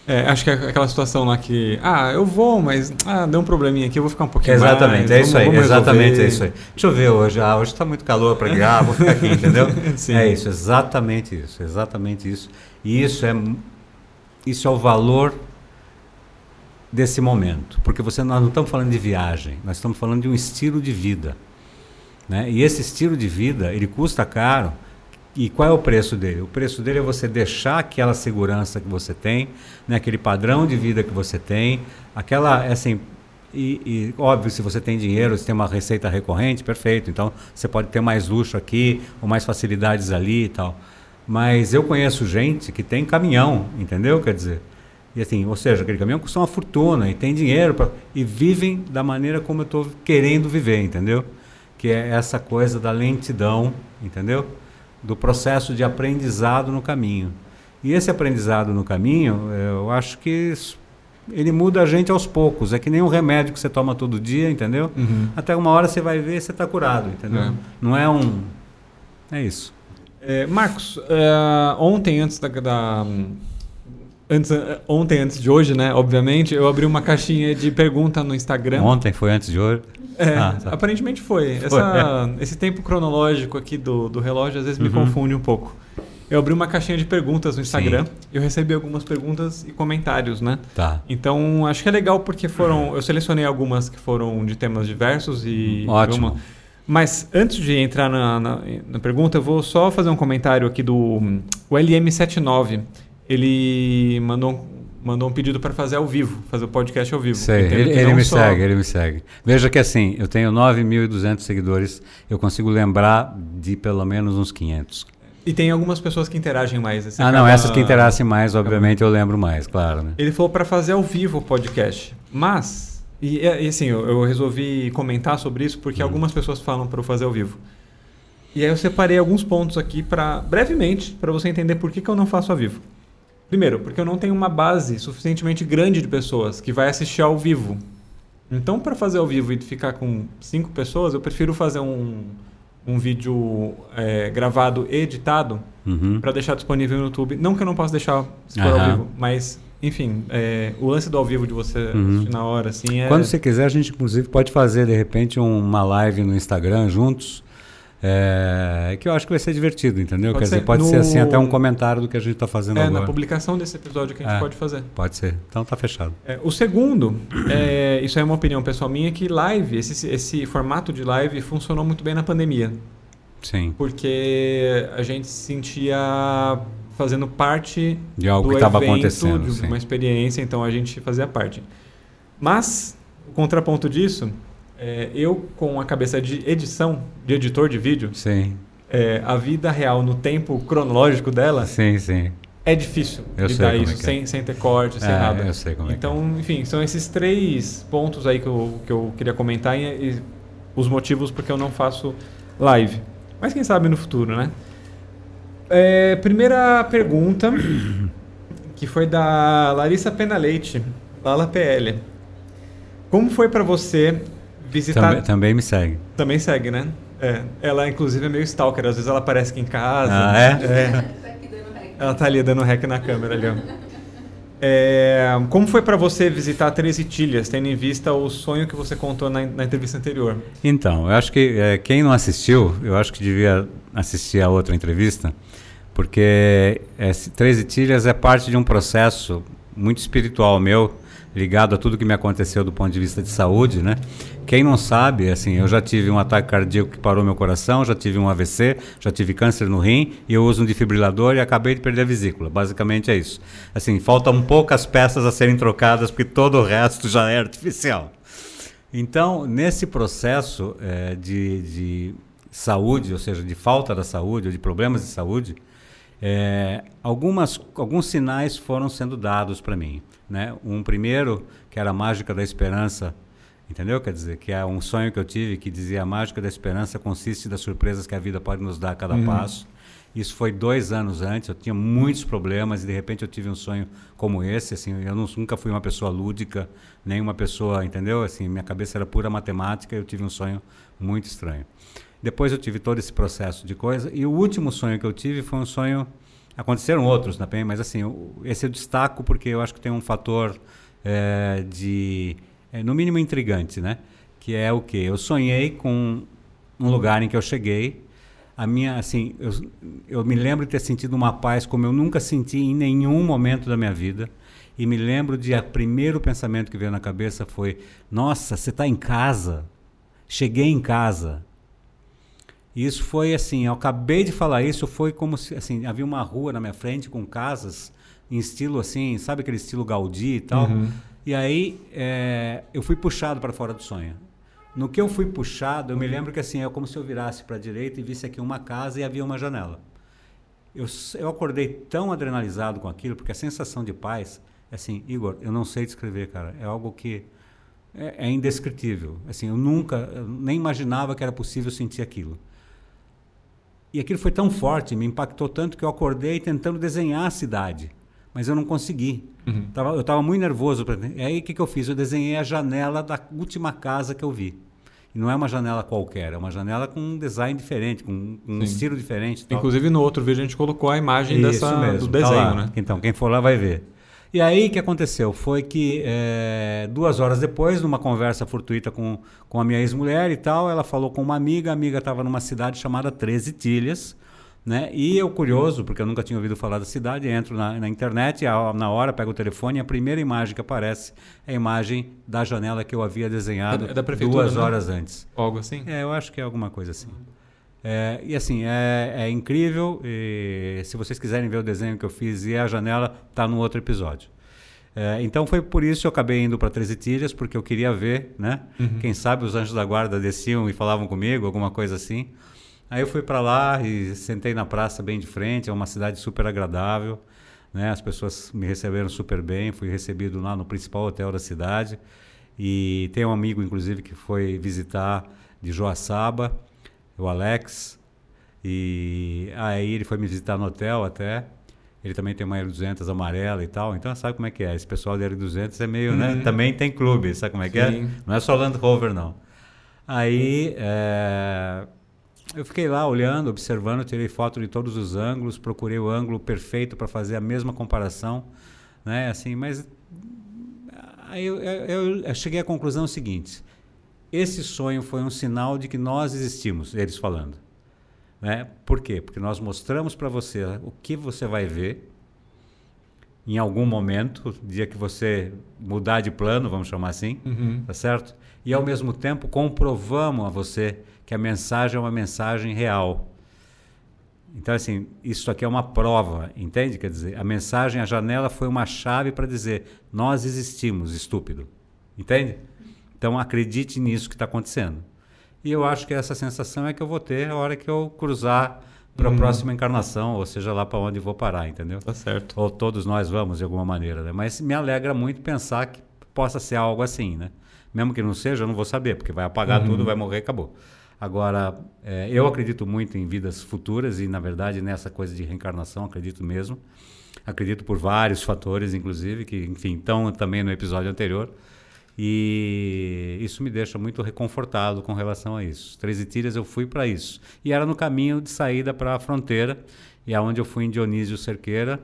É, acho que é aquela situação lá que, ah, eu vou, mas ah, deu um probleminha aqui, eu vou ficar um pouquinho Exatamente, mais. é isso vamos- aí, vamos exatamente é isso aí. Deixa eu ver hoje, ah, hoje está muito calor para guiar, vou ficar aqui, entendeu? Sim. É isso, exatamente isso, exatamente isso. E isso é, isso é o valor desse momento, porque você, nós não estamos falando de viagem, nós estamos falando de um estilo de vida. Né? E esse estilo de vida, ele custa caro, e qual é o preço dele? O preço dele é você deixar aquela segurança que você tem, né? aquele padrão de vida que você tem, aquela, assim, e, e, óbvio, se você tem dinheiro, se tem uma receita recorrente, perfeito. Então você pode ter mais luxo aqui, ou mais facilidades ali e tal. Mas eu conheço gente que tem caminhão, entendeu? Quer dizer, e assim, ou seja, aquele caminhão custa uma fortuna e tem dinheiro pra, e vivem da maneira como eu estou querendo viver, entendeu? Que é essa coisa da lentidão, entendeu? Do processo de aprendizado no caminho. E esse aprendizado no caminho, eu acho que ele muda a gente aos poucos. É que nem um remédio que você toma todo dia, entendeu? Uhum. Até uma hora você vai ver e você está curado, entendeu? É. Não é um. É isso. É, Marcos, é, ontem antes da, da- antes, é, ontem antes de hoje, né? Obviamente, eu abri uma caixinha de pergunta no Instagram. Ontem foi antes de hoje. É, Ah, tá. aparentemente foi. Essa- esse tempo cronológico aqui do, do relógio às vezes me Uhum. confunde um pouco. Eu abri uma caixinha de perguntas no Instagram Sim. eu recebi algumas perguntas e comentários, né? Tá. Então, acho que é legal porque foram. Eu selecionei algumas que foram de temas diversos e. Ótimo. uma- Mas antes de entrar na, na, na pergunta, eu vou só fazer um comentário aqui do hum, o LM79. Ele mandou, um- mandou um pedido para fazer ao vivo, fazer o podcast ao vivo. Sei, ele, que ele me só- segue, ele me segue. Veja que assim, eu tenho 9.200 seguidores, eu consigo lembrar de pelo menos uns 500. E tem algumas pessoas que interagem mais. Você ah, não, essas que interagem mais, obviamente eu lembro mais, claro. Né? Ele falou para fazer ao vivo o podcast. Mas, e, e assim, eu, eu resolvi comentar sobre isso Hum. porque algumas pessoas falam para eu fazer ao vivo. E aí eu separei alguns pontos aqui para brevemente para você entender por que, que eu não faço ao vivo. Primeiro, porque eu não tenho uma base suficientemente grande de pessoas que vai assistir ao vivo. Então, para fazer ao vivo e ficar com cinco pessoas, eu prefiro fazer um, um vídeo é, gravado e editado Uhum. para deixar disponível no YouTube. Não que eu não possa deixar se for Aham. ao vivo, mas, enfim, é, o lance do ao vivo de você Uhum. assistir na hora, assim, é. Quando você quiser, a gente inclusive pode fazer de repente um- uma live no Instagram juntos. É, que eu acho que vai ser divertido, entendeu? Pode Quer dizer, ser. pode ser No- assim até um comentário do que a gente está fazendo é, agora. na publicação desse episódio que a gente É. pode fazer. Pode ser. Então tá fechado. É, o segundo, é, isso é uma opinião pessoal minha, que live, esse, esse formato de live funcionou muito bem na pandemia. Sim. Porque a gente se sentia fazendo parte De algo do que estava evento, acontecendo. de sim. uma experiência, então a gente fazia parte. Mas, o contraponto disso, é, eu com a cabeça de edição, de editor de vídeo, Sim, é, a vida real no tempo cronológico dela sim, sim. é difícil Eu lidar isso é é. sem, sem ter corte, sem É, nada. eu sei como é então, enfim, são esses três pontos aí que eu, que eu queria comentar e, e os motivos porque eu não faço live. Mas quem sabe no futuro, né? É, primeira pergunta, que foi da Larissa Pena Leite, Lala PL. Como foi pra você visitar... Também, também me segue. Também segue, né? É, ela, inclusive, é meio stalker. Às vezes ela aparece aqui em casa. Ah, é? Tá rec. Ela tá ali dando rec na câmera ali, ó. É, como foi pra você visitar Três Itilhas, tendo em vista o sonho que você contou na, na entrevista anterior? Então, eu acho que é, quem não assistiu, eu acho que devia assistir a outra entrevista, porque é, Três Itilhas é parte de um processo muito espiritual meu, ligado a tudo que me aconteceu do ponto de vista de saúde, né? Quem não sabe, assim, eu já tive um ataque cardíaco que parou meu coração, já tive um AVC, já tive câncer no rim e eu uso um desfibrilador e acabei de perder a vesícula. Basicamente é isso. Assim, faltam poucas peças a serem trocadas porque todo o resto já é artificial. Então, nesse processo eh, de, de saúde, ou seja, de falta da saúde, ou de problemas de saúde, eh, algumas, alguns sinais foram sendo dados para mim. Né? Um primeiro, que era a mágica da esperança, entendeu? Quer dizer, que é um sonho que eu tive que dizia a mágica da esperança consiste das surpresas que a vida pode nos dar a cada Uhum. passo. Isso foi dois anos antes, eu tinha muitos problemas e de repente eu tive um sonho como esse, assim, eu não- nunca fui uma pessoa lúdica, nem uma pessoa, entendeu? Assim, minha cabeça era pura matemática, eu tive um sonho muito estranho. Depois eu tive todo esse processo de coisa e o último sonho que eu tive foi um sonho Aconteceram outros também, mas assim, esse eu destaco porque eu acho que tem um fator é, de, é, no mínimo, intrigante, né? Que é o quê? Eu sonhei com um lugar em que eu cheguei. A minha, assim, eu, eu me lembro de ter sentido uma paz como eu nunca senti em nenhum momento da minha vida. E me lembro de o primeiro pensamento que veio na cabeça foi: Nossa, você está em casa. Cheguei em casa. Isso foi assim, eu acabei de falar isso, foi como se assim, havia uma rua na minha frente com casas em estilo assim, sabe aquele estilo Gaudí e tal. Uhum. E aí é, eu fui puxado para fora do sonho. No que eu fui puxado, eu me lembro que assim, é como se eu virasse para a direita e visse aqui uma casa e havia uma janela. Eu, eu acordei tão adrenalizado com aquilo, porque a sensação de paz, assim, Igor, eu não sei descrever, cara. É algo que é, é indescritível. Assim, eu nunca, eu nem imaginava que era possível sentir aquilo. E aquilo foi tão forte, me impactou tanto que eu acordei tentando desenhar a cidade, mas eu não consegui. Uhum. Tava, eu estava muito nervoso. Pra... E aí o que, que eu fiz? Eu desenhei a janela da última casa que eu vi. E não é uma janela qualquer, é uma janela com um design diferente, com, com um estilo diferente. Inclusive no outro vídeo a gente colocou a imagem dessa, mesmo, do tá desenho, tá né? Então, quem for lá vai ver. E aí o que aconteceu? Foi que é, duas horas depois, numa conversa fortuita com, com a minha ex-mulher e tal, ela falou com uma amiga, a amiga estava numa cidade chamada Treze Tilhas, né? E eu, curioso, porque eu nunca tinha ouvido falar da cidade, entro na, na internet, a, na hora pego o telefone e a primeira imagem que aparece é a imagem da janela que eu havia desenhado é da duas né? horas antes. Algo assim? É, eu acho que é alguma coisa assim. É, e assim, é, é incrível. E, se vocês quiserem ver o desenho que eu fiz e a janela, está no outro episódio. É, então foi por isso que eu acabei indo para Treze Tilhas, porque eu queria ver, né? Uhum. Quem sabe os anjos da guarda desciam e falavam comigo, alguma coisa assim. Aí eu fui para lá e sentei na praça bem de frente, é uma cidade super agradável, né? As pessoas me receberam super bem, fui recebido lá no principal hotel da cidade. E tem um amigo, inclusive, que foi visitar de Joaçaba, o Alex. E aí ele foi me visitar no hotel até. Ele também tem uma R200 amarela e tal. Então sabe como é que é? Esse pessoal de R200 é meio, né? uhum. né? Também tem clube, sabe como é que é? Sim. é? Não é só Land Rover, não. Aí é, eu fiquei lá olhando, observando, tirei foto de todos os ângulos, procurei o ângulo perfeito para fazer a mesma comparação, né? Assim, mas aí eu, eu, eu cheguei à conclusão seguinte: esse sonho foi um sinal de que nós existimos, eles falando. Né? Por quê? Porque nós mostramos para você o que você vai ver em algum momento, dia que você mudar de plano, vamos chamar assim, uhum. tá certo? E ao mesmo tempo comprovamos a você que a mensagem é uma mensagem real. Então, assim, isso aqui é uma prova, entende? Quer dizer, a mensagem, a janela foi uma chave para dizer: nós existimos, estúpido. Entende? Então acredite nisso que está acontecendo. E eu acho que essa sensação é que eu vou ter a hora que eu cruzar para a hum. próxima encarnação, ou seja, lá para onde vou parar, entendeu? Tá certo. Ou todos nós vamos de alguma maneira, né? Mas me alegra muito pensar que possa ser algo assim, né? Mesmo que não seja, eu não vou saber, porque vai apagar uhum. tudo, vai morrer, acabou. Agora, é, eu acredito muito em vidas futuras e, na verdade, nessa coisa de reencarnação, acredito mesmo. Acredito por vários fatores, inclusive, que, enfim, estão também no episódio anterior. E isso me deixa muito reconfortado com relação a isso. Treze Tilhas eu fui para isso. E era no caminho de saída para a fronteira, e aonde é eu fui em Dionísio Cerqueira,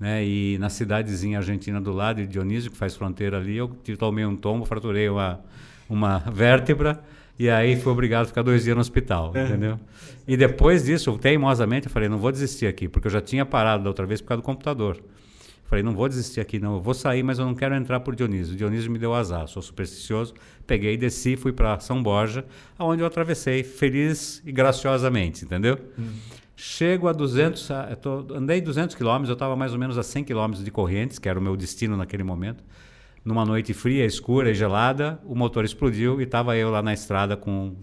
né? E na cidadezinha argentina do lado de Dionísio, que faz fronteira ali, eu tomei um tombo, fraturei uma, uma vértebra, e aí fui obrigado a ficar dois dias no hospital, é. entendeu? E depois disso, teimosamente, eu falei, não vou desistir aqui, porque eu já tinha parado da outra vez por causa do computador. Falei, não vou desistir aqui, não. Eu vou sair, mas eu não quero entrar por Dionísio. Dionísio me deu azar, sou supersticioso. Peguei, desci, fui para São Borja, aonde eu atravessei feliz e graciosamente, entendeu? Hum. Chego a 200, a, tô, andei 200 quilômetros, eu estava mais ou menos a 100 quilômetros de Correntes, que era o meu destino naquele momento. Numa noite fria, escura e gelada, o motor explodiu e estava eu lá na estrada com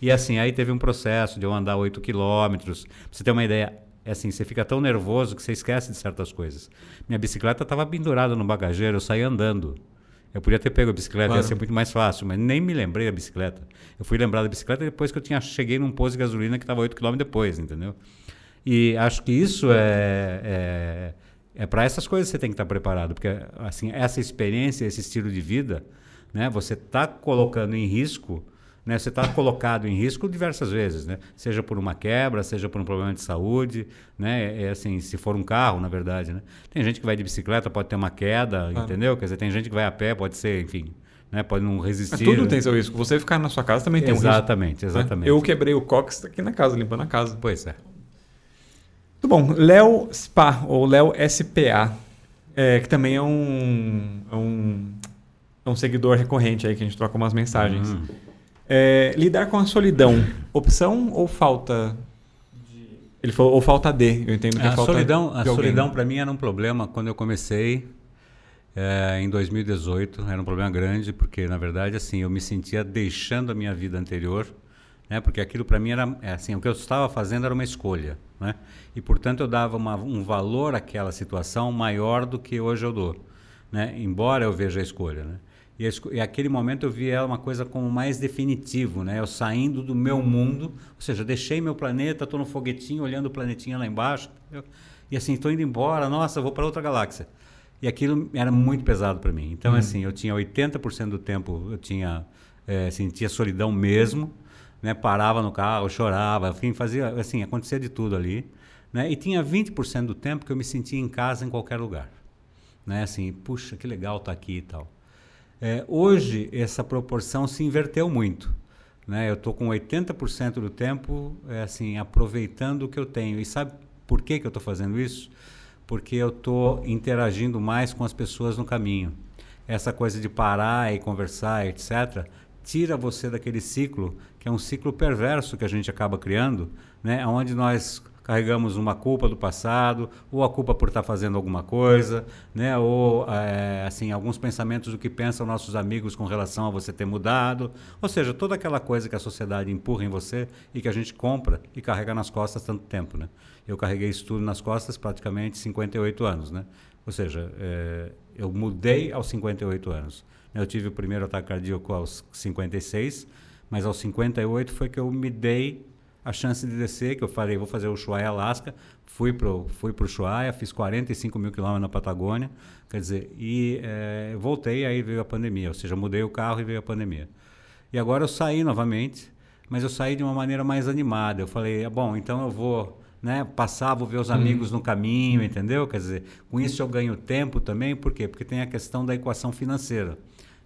e assim, aí teve um processo de eu andar 8 quilômetros. Pra você ter uma ideia, é assim, você fica tão nervoso que você esquece de certas coisas. Minha bicicleta estava pendurada no bagageiro, eu saí andando. Eu podia ter pego a bicicleta, claro. ia ser muito mais fácil, mas nem me lembrei da bicicleta. Eu fui lembrar da bicicleta depois que eu tinha cheguei num posto de gasolina que estava 8 km depois, entendeu? E acho que isso é, é, é para essas coisas que você tem que estar preparado, porque assim essa experiência, esse estilo de vida, né, você está colocando em risco Né? Você está colocado em risco diversas vezes, né? seja por uma quebra, seja por um problema de saúde. Né? É assim, se for um carro, na verdade. Né? Tem gente que vai de bicicleta, pode ter uma queda, entendeu? Quer dizer, tem gente que vai a pé, pode ser, enfim, né? Pode não resistir. Mas tudo tem seu risco. Você ficar na sua casa também tem exatamente, um risco. Exatamente, né? Eu quebrei o cox aqui na casa, limpando a casa. Pois é. Muito bom. Léo Spa, ou Léo SPA, é, que também é um, é um, é um seguidor recorrente aí, que a gente troca umas mensagens. Hum. É, lidar com a solidão, opção ou falta ele falou, ou falta de, eu entendo que é a falta solidão, A solidão para mim era um problema quando eu comecei é, em 2018. Era um problema grande, porque na verdade assim eu me sentia deixando a minha vida anterior, né? porque aquilo para mim era é, assim, o que eu estava fazendo era uma escolha. Né? E portanto eu dava uma, um valor àquela situação maior do que hoje eu dou. Né? Embora eu veja a escolha. Né? E, e aquele momento eu vi ela uma coisa como mais definitivo, né? Eu saindo do meu mundo, ou seja, deixei meu planeta, estou no foguetinho olhando o planetinha lá embaixo, entendeu? e assim estou indo embora, nossa, vou para outra galáxia. E aquilo era muito pesado para mim. Então, uhum. assim, eu tinha 80% do tempo, eu tinha é, sentia solidão mesmo, né? Parava no carro, chorava, enfim, fazia, assim, acontecia de tudo ali, né? E tinha 20% do tempo que eu me sentia em casa em qualquer lugar, né? Assim, puxa, que legal estar tá aqui e tal. É, hoje, essa proporção se inverteu muito. Né? Eu estou com 80% do tempo é, assim, aproveitando o que eu tenho. E sabe por que, que eu estou fazendo isso? Porque eu estou interagindo mais com as pessoas no caminho. Essa coisa de parar e conversar, etc., tira você daquele ciclo, que é um ciclo perverso que a gente acaba criando, né? onde nós carregamos uma culpa do passado, ou a culpa por estar fazendo alguma coisa, né? ou é, assim alguns pensamentos do que pensam nossos amigos com relação a você ter mudado, ou seja, toda aquela coisa que a sociedade empurra em você e que a gente compra e carrega nas costas tanto tempo. Né? Eu carreguei isso tudo nas costas praticamente 58 anos. Né? Ou seja, é, eu mudei aos 58 anos. Eu tive o primeiro ataque cardíaco aos 56, mas aos 58 foi que eu me dei a chance de descer, que eu falei, vou fazer o Ushuaia Alaska, fui pro fui pro Ushuaia, fiz 45 mil quilômetros na Patagônia, quer dizer, e é, voltei, aí veio a pandemia, ou seja, mudei o carro e veio a pandemia. E agora eu saí novamente, mas eu saí de uma maneira mais animada, eu falei, ah, bom, então eu vou né, passar, vou ver os amigos hum. no caminho, entendeu? Quer dizer, com isso eu ganho tempo também, por quê? Porque tem a questão da equação financeira.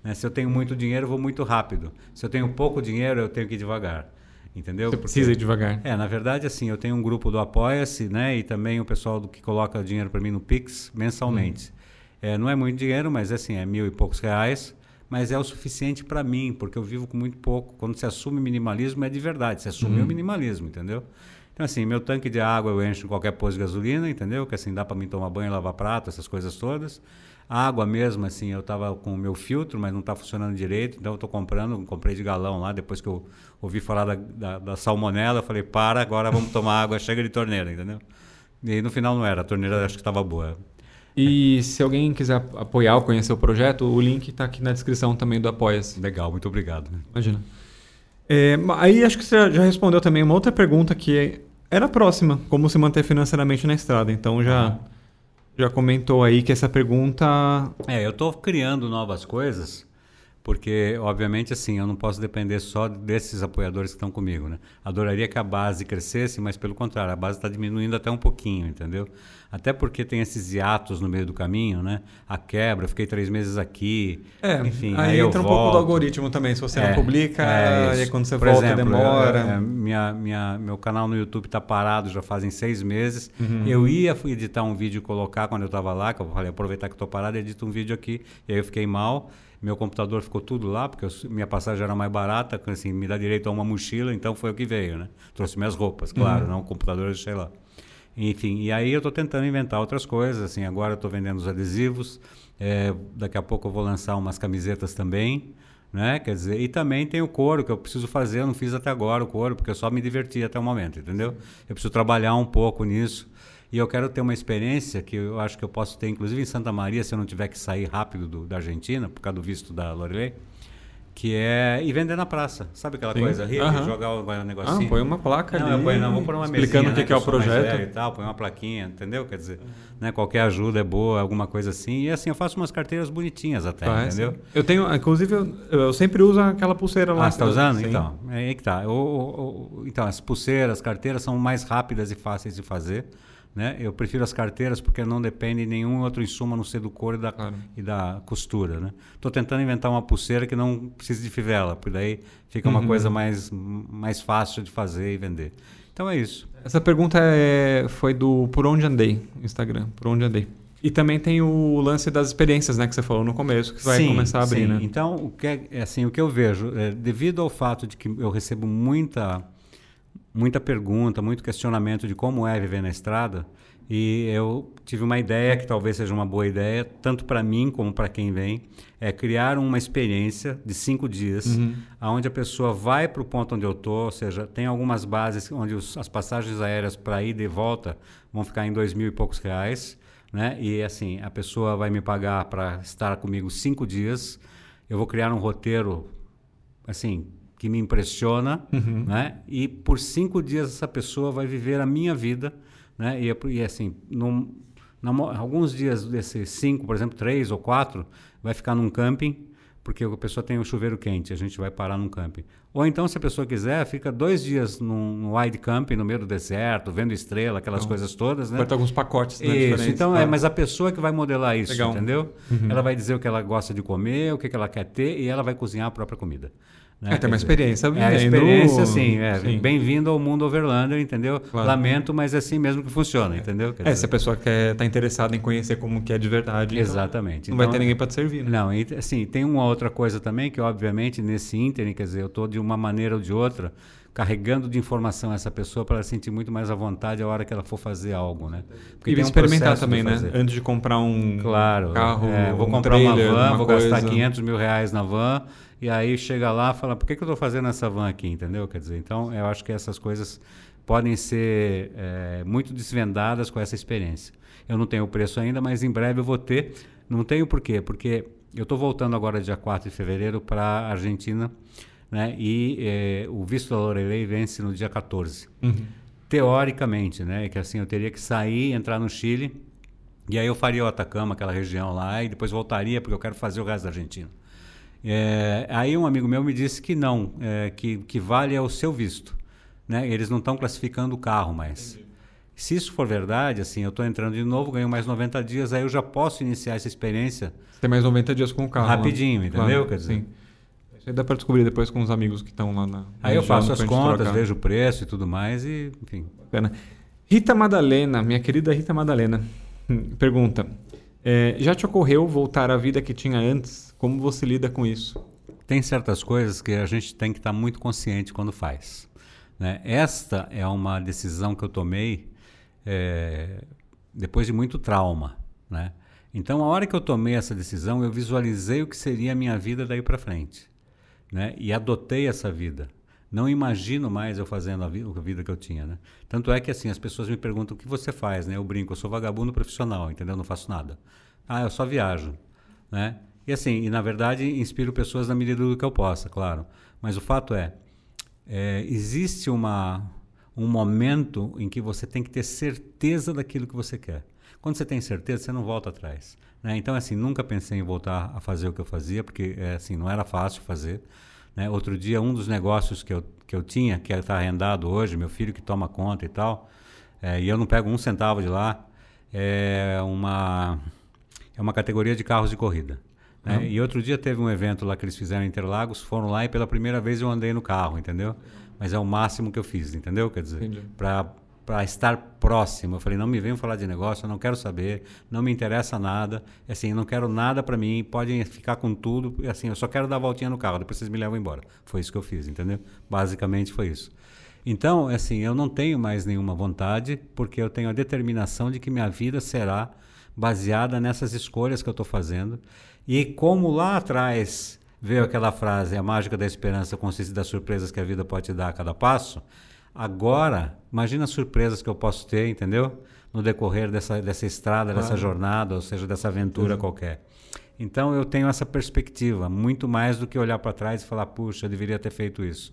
Né? Se eu tenho muito dinheiro, eu vou muito rápido. Se eu tenho pouco dinheiro, eu tenho que ir devagar. Entendeu? Você precisa ir devagar. É, na verdade, assim, eu tenho um grupo do Apoia-se, né? E também o pessoal do que coloca dinheiro para mim no Pix mensalmente. Hum. É, não é muito dinheiro, mas assim, é mil e poucos reais. Mas é o suficiente para mim, porque eu vivo com muito pouco. Quando se assume minimalismo, é de verdade. Você assume hum. o minimalismo, entendeu? Então, assim, meu tanque de água eu encho em qualquer posto de gasolina, entendeu? Que assim, dá para mim tomar banho, lavar prato, essas coisas todas. A água mesmo, assim, eu estava com o meu filtro, mas não está funcionando direito, então eu estou comprando, comprei de galão lá, depois que eu ouvi falar da, da, da salmonela, eu falei, para, agora vamos tomar água, chega de torneira, entendeu? E no final não era, a torneira acho que estava boa. E se alguém quiser apoiar ou conhecer o projeto, o link está aqui na descrição também do Apoia-se. Legal, muito obrigado. Imagina. É, aí acho que você já respondeu também uma outra pergunta que era próxima, como se manter financeiramente na estrada. Então já... Uhum já comentou aí que essa pergunta. É, eu estou criando novas coisas, porque, obviamente, assim, eu não posso depender só desses apoiadores que estão comigo, né? Adoraria que a base crescesse, mas pelo contrário, a base está diminuindo até um pouquinho, entendeu? Até porque tem esses hiatos no meio do caminho, né? A quebra, fiquei três meses aqui. É, enfim, aí, aí entra um pouco do algoritmo também. Se você é, não publica, é aí quando você Por volta exemplo, demora. Eu, é, minha, minha, meu canal no YouTube está parado já fazem seis meses. Uhum. Eu ia editar um vídeo e colocar quando eu estava lá, que eu falei, aproveitar que estou parado, edito um vídeo aqui. E aí eu fiquei mal. Meu computador ficou tudo lá, porque eu, minha passagem era mais barata, assim, me dá direito a uma mochila, então foi o que veio, né? Trouxe minhas roupas, claro, uhum. não o computador eu deixei lá. Enfim, e aí eu estou tentando inventar outras coisas. Assim, agora eu estou vendendo os adesivos. É, daqui a pouco eu vou lançar umas camisetas também. Né? Quer dizer, e também tem o couro que eu preciso fazer, eu não fiz até agora o couro, porque eu só me diverti até o momento, entendeu? Eu preciso trabalhar um pouco nisso. E eu quero ter uma experiência que eu acho que eu posso ter, inclusive em Santa Maria, se eu não tiver que sair rápido do, da Argentina, por causa do visto da Lorelei, que é e vender na praça. Sabe aquela Sim. coisa? Rir, Aham. jogar o um negocinho. Ah, põe uma placa Não, ali. eu ponho, não, vou pôr uma explicando mesinha, o que, né, que é o eu projeto. E tal, põe uma plaquinha, entendeu? Quer dizer, né, qualquer ajuda é boa, alguma coisa assim. E assim, eu faço umas carteiras bonitinhas até, Faz. entendeu? Eu tenho, inclusive, eu, eu sempre uso aquela pulseira lá. Ah, você tá usando? Sim. Então, é aí que tá. O- o- então, as pulseiras, as carteiras são mais rápidas e fáceis de fazer. Né? Eu prefiro as carteiras porque não depende de nenhum outro insumo a não ser do couro e da, Claro. e da costura. Né? Tô tentando inventar uma pulseira que não precise de fivela, porque daí fica uma Uhum. coisa mais, mais fácil de fazer e vender. Então é isso. Essa pergunta é, foi do Por Onde Andei, Instagram, Por Onde Andei. E também tem o lance das experiências, né, que você falou no começo, que vai Sim, começar a abrir, sim. né? Então, o que, é assim, o que eu vejo, é, devido ao fato de que eu recebo muita, muita pergunta, muito questionamento de como é viver na estrada, e eu tive uma ideia que talvez seja uma boa ideia, tanto para mim como para quem vem, é criar uma experiência de cinco dias, Uhum. onde a pessoa vai para o ponto onde eu estou, ou seja, tem algumas bases onde os- as passagens aéreas para ida e volta vão ficar em dois mil e poucos reais, né? E assim, a pessoa vai me pagar para estar comigo cinco dias. Eu vou criar um roteiro, assim, que me impressiona, Uhum. né? E por cinco dias essa pessoa vai viver a minha vida, né? E, é e assim, num, na mo- alguns dias desses cinco, por exemplo, três ou quatro, vai ficar num camping, porque a pessoa tem o chuveiro quente, a gente vai parar num camping. Ou então, se a pessoa quiser, fica dois dias num, num wide camping no meio do deserto, vendo estrela, aquelas Então, coisas todas, né? Vai ter alguns pacotes, né, Isso, então tá? é, mas a pessoa que vai modelar isso, Legal. entendeu? Uhum. Ela vai dizer o que ela gosta de comer, o que, que ela quer ter e ela vai cozinhar a própria comida. Né? É, tem uma dizer, experiência É a experiência, assim, é, Sim. bem-vindo ao mundo Overlander, entendeu? Claro. Lamento, mas é assim mesmo que funciona, entendeu? Quer É, dizer, se a pessoa quer tá interessada em conhecer como que é de verdade, então Exatamente. não vai Então, ter ninguém para te servir, né? Não, e, assim, tem uma outra coisa também que, obviamente, nesse ínterim, quer dizer, eu estou de uma maneira ou de outra carregando de informação essa pessoa para ela sentir muito mais à vontade a hora que ela for fazer algo, né? Porque E um experimentar também, né? Antes de comprar um Claro. carro, é, vou um comprar trailer, uma van, uma vou coisa. gastar 500 mil reais na van, e aí chega lá e fala, por que, que eu estou fazendo essa van aqui, entendeu? Quer dizer, então eu acho que essas coisas podem ser é, muito desvendadas com essa experiência. Eu não tenho o preço ainda, mas em breve eu vou ter. Não tenho por quê? Porque eu estou voltando agora dia 4 de fevereiro para a Argentina, né? E é, o visto da Lorelei vence no dia 14 Uhum. teoricamente, né? Que assim eu teria que sair, entrar no Chile e aí eu faria o Atacama, aquela região lá, e depois voltaria porque eu quero fazer o resto da Argentina. É, aí um amigo meu me disse que não, é, que que vale é o seu visto, né? Eles não estão classificando o carro mais. Se isso for verdade, assim, eu estou entrando de novo, ganho mais 90 dias, aí eu já posso iniciar essa experiência Você tem mais 90 dias com o carro. lá. rapidinho, entendeu? Quer dizer, Sim. Isso aí dá para descobrir depois com os amigos que estão lá na. aí eu faço as contas, trocar. vejo o preço e tudo mais e, enfim. Bacana. Rita Madalena, minha querida Rita Madalena, pergunta: é, já te ocorreu voltar à vida que tinha antes? Como você lida com isso? tem certas coisas que a gente tem que estar muito consciente quando faz. Né? Esta é uma decisão que eu tomei é, depois de muito trauma. Né? Então, a hora que eu tomei essa decisão, eu visualizei o que seria a minha vida daí para frente. Né? E adotei essa vida. Não imagino mais eu fazendo a, vi a vida que eu tinha. Né? Tanto é que assim as pessoas me perguntam o que você faz. Né? Eu brinco, eu sou vagabundo profissional, entendeu? Não faço nada. Ah, eu só viajo. Né? E assim, e na verdade inspiro pessoas na medida do que eu possa, claro. Mas o fato é, é, existe uma, um momento em que você tem que ter certeza daquilo que você quer. Quando você tem certeza, você não volta atrás. Né? Então, assim, nunca pensei em voltar a fazer o que eu fazia, porque é, assim, não era fácil fazer. Né? Outro dia, um dos negócios que eu, que eu tinha, que está arrendado hoje, meu filho que toma conta e tal, é, e eu não pego um centavo de lá, é uma, é uma categoria de carros de corrida. Né? Uhum. E outro dia teve um evento lá que eles fizeram em Interlagos, foram lá e pela primeira vez eu andei no carro, entendeu? Mas é o máximo que eu fiz, entendeu? Quer dizer, para para estar próximo. Eu falei, não me venham falar de negócio, eu não quero saber, não me interessa nada, assim, eu não quero nada para mim, podem ficar com tudo, assim, eu só quero dar a voltinha no carro, depois vocês me levam embora. Foi isso que eu fiz, entendeu? Basicamente foi isso. Então, assim, eu não tenho mais nenhuma vontade, porque eu tenho a determinação de que minha vida será baseada nessas escolhas que eu estou fazendo. E como lá atrás veio aquela frase, a mágica da esperança consiste das surpresas que a vida pode te dar a cada passo, agora, imagina as surpresas que eu posso ter, entendeu? No decorrer dessa, dessa estrada, Claro. dessa jornada, ou seja, dessa aventura Exato. qualquer. Então eu tenho essa perspectiva, muito mais do que olhar para trás e falar, puxa, eu deveria ter feito isso.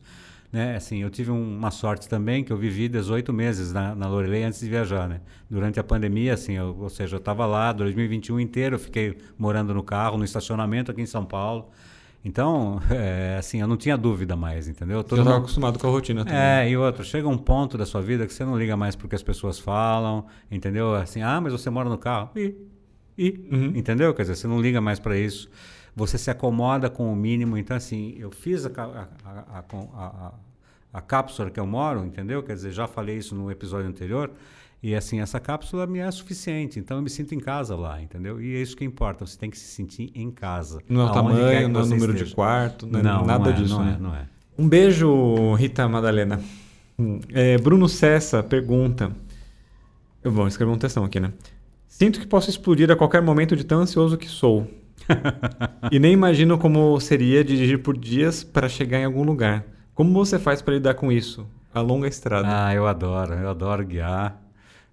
Né? Assim, eu tive um, uma sorte também que eu vivi 18 meses na, na Lorelei antes de viajar, né? Durante a pandemia, assim, eu, ou seja, eu estava lá 2021 inteiro, eu fiquei morando no carro, no estacionamento aqui em São Paulo. Então, é, assim, eu não tinha dúvida mais, entendeu? Todo já estava acostumado com a rotina também. É, e outro, chega um ponto da sua vida que você não liga mais porque as pessoas falam, entendeu? Assim, ah, mas você mora no carro. E, e, uhum. entendeu? Quer dizer, você não liga mais para isso você se acomoda com o mínimo. Então, assim, eu fiz a, a, a, a, cápsula que eu moro, entendeu? Quer dizer, já falei isso no episódio anterior. E assim, essa cápsula me é suficiente, então eu me sinto em casa lá, entendeu? E é isso que importa, você tem que se sentir em casa. Não é o tamanho, não é o número esteja. de quarto, não, é não nada não é, disso. Não né? é, não é. Um beijo, Rita Madalena. É, Bruno Cessa pergunta. Eu vou escrever um textão aqui, né? Sinto que posso explodir a qualquer momento de tão ansioso que sou e nem imagino como seria dirigir por dias para chegar em algum lugar. Como você faz para lidar com isso? A longa estrada. Ah, eu adoro, eu adoro guiar.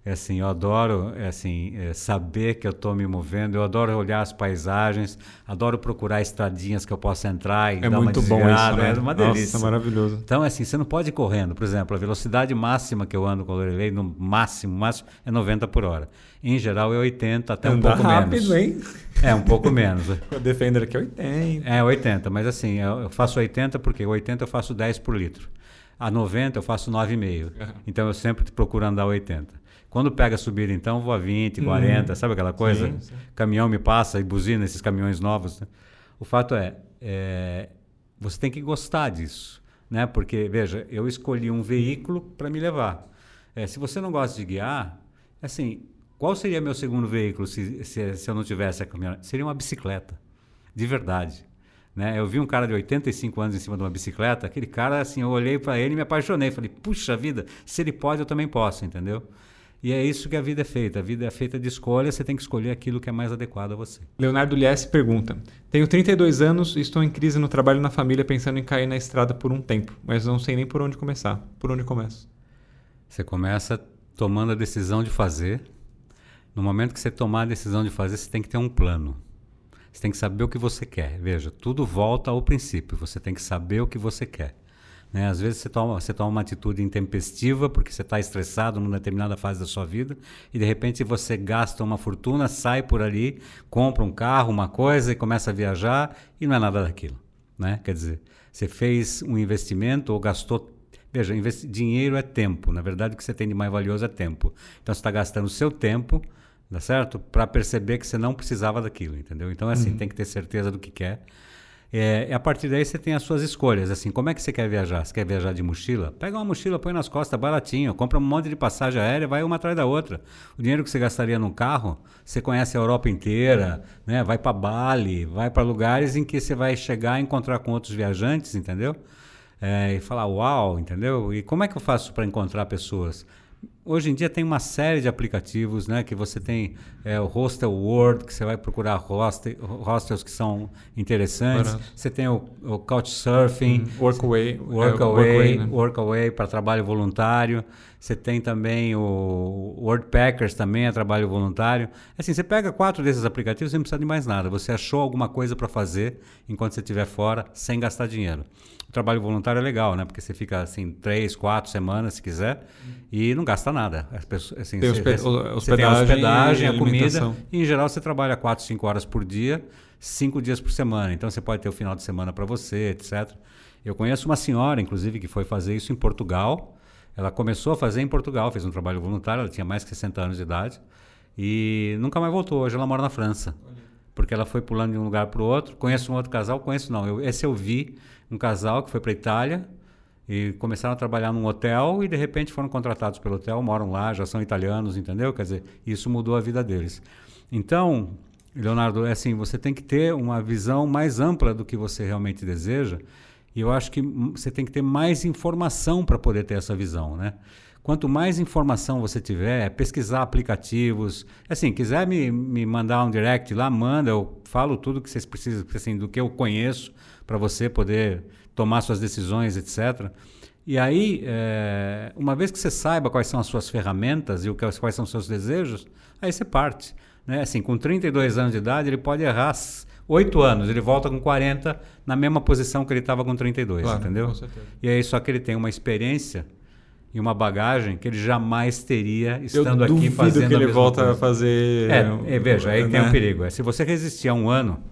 É assim, eu adoro é assim, é saber que eu estou me movendo, eu adoro olhar as paisagens, adoro procurar estradinhas que eu possa entrar e é dar muito uma bom isso, né? é uma delícia. Nossa, maravilhoso. Então, assim, você não pode ir correndo. Por exemplo, a velocidade máxima que eu ando com o Lorelei, no máximo, máximo, é 90 por hora. Em geral é 80, até Anda um pouco rápido, menos. hein? É, um pouco menos. o Defender aqui é 80. É, 80, mas assim, eu faço 80 porque 80 eu faço 10 por litro. A 90 eu faço 9,5. Uhum. Então eu sempre procuro andar 80. Quando pega a subida, então, vou a 20, 40, uhum. sabe aquela coisa? Sim, sim. Caminhão me passa e buzina esses caminhões novos. Né? O fato é, é, você tem que gostar disso. Né? Porque, veja, eu escolhi um veículo para me levar. É, se você não gosta de guiar, assim, qual seria meu segundo veículo se, se, se eu não tivesse a caminhonete? Seria uma bicicleta, de verdade. Né? Eu vi um cara de 85 anos em cima de uma bicicleta, aquele cara, assim, eu olhei para ele e me apaixonei. Falei, puxa vida, se ele pode, eu também posso, entendeu? E é isso que a vida é feita. A vida é feita de escolha, você tem que escolher aquilo que é mais adequado a você. Leonardo Liesse pergunta: Tenho 32 anos e estou em crise no trabalho e na família, pensando em cair na estrada por um tempo, mas não sei nem por onde começar. Por onde começo? Você começa tomando a decisão de fazer, no momento que você tomar a decisão de fazer, você tem que ter um plano. Você tem que saber o que você quer. Veja, tudo volta ao princípio. Você tem que saber o que você quer. Né? Às vezes você toma, você toma uma atitude intempestiva porque você está estressado numa determinada fase da sua vida e de repente você gasta uma fortuna, sai por ali, compra um carro, uma coisa e começa a viajar e não é nada daquilo. Né? Quer dizer, você fez um investimento ou gastou Veja, dinheiro é tempo. Na verdade, o que você tem de mais valioso é tempo. Então, você está gastando o seu tempo, tá certo? Para perceber que você não precisava daquilo, entendeu? Então, é assim, uhum. tem que ter certeza do que quer. É, e a partir daí você tem as suas escolhas. Assim, como é que você quer viajar? Você quer viajar de mochila? Pega uma mochila, põe nas costas, baratinho. Compra um monte de passagem aérea, vai uma atrás da outra. O dinheiro que você gastaria num carro, você conhece a Europa inteira, né? vai para Bali, vai para lugares em que você vai chegar e encontrar com outros viajantes, entendeu? é, e falar uau, entendeu? E como é que eu faço para encontrar pessoas? Hoje em dia tem uma série de aplicativos, né? Que você tem é, o Hostel World, que você vai procurar hostel, hostels que são interessantes. Barato. Você tem o, o Couchsurfing. Hum, workaway. Workaway, é, workaway, workaway para trabalho voluntário. Você tem também o WordPackers também, é trabalho voluntário. Assim, você pega quatro desses aplicativos, você não precisa de mais nada. Você achou alguma coisa para fazer enquanto você estiver fora, sem gastar dinheiro. O trabalho voluntário é legal, né? Porque você fica assim três, quatro semanas, se quiser, e não gasta nada. As pessoas, assim, tem você, hospedagem, você tem a hospedagem, a comida, e em geral você trabalha quatro, cinco horas por dia, cinco dias por semana. Então você pode ter o final de semana para você, etc. Eu conheço uma senhora, inclusive, que foi fazer isso em Portugal. Ela começou a fazer em Portugal, fez um trabalho voluntário, ela tinha mais que 60 anos de idade e nunca mais voltou. Hoje ela mora na França. Porque ela foi pulando de um lugar para o outro. Conheço um outro casal? Conheço não. Eu, esse eu vi um casal que foi para Itália e começaram a trabalhar num hotel e de repente foram contratados pelo hotel, moram lá, já são italianos, entendeu? Quer dizer, isso mudou a vida deles. Então, Leonardo, é assim, você tem que ter uma visão mais ampla do que você realmente deseja. E eu acho que você tem que ter mais informação para poder ter essa visão, né? Quanto mais informação você tiver, pesquisar aplicativos. Assim, quiser me, me mandar um direct lá, manda, eu falo tudo que vocês precisam, assim, do que eu conheço, para você poder tomar suas decisões, etc. E aí, é, uma vez que você saiba quais são as suas ferramentas e o que, quais são os seus desejos, aí você parte. Né? Assim, com 32 anos de idade, ele pode errar 8 anos, ele volta com 40 na mesma posição que ele estava com 32, Claro, entendeu? com certeza. E aí só que ele tem uma experiência e uma bagagem que ele jamais teria Eu estando aqui duvido fazendo que a ele volta coisa. a fazer. É, é, veja, aí tem né? um perigo. É, se você resistir a um ano,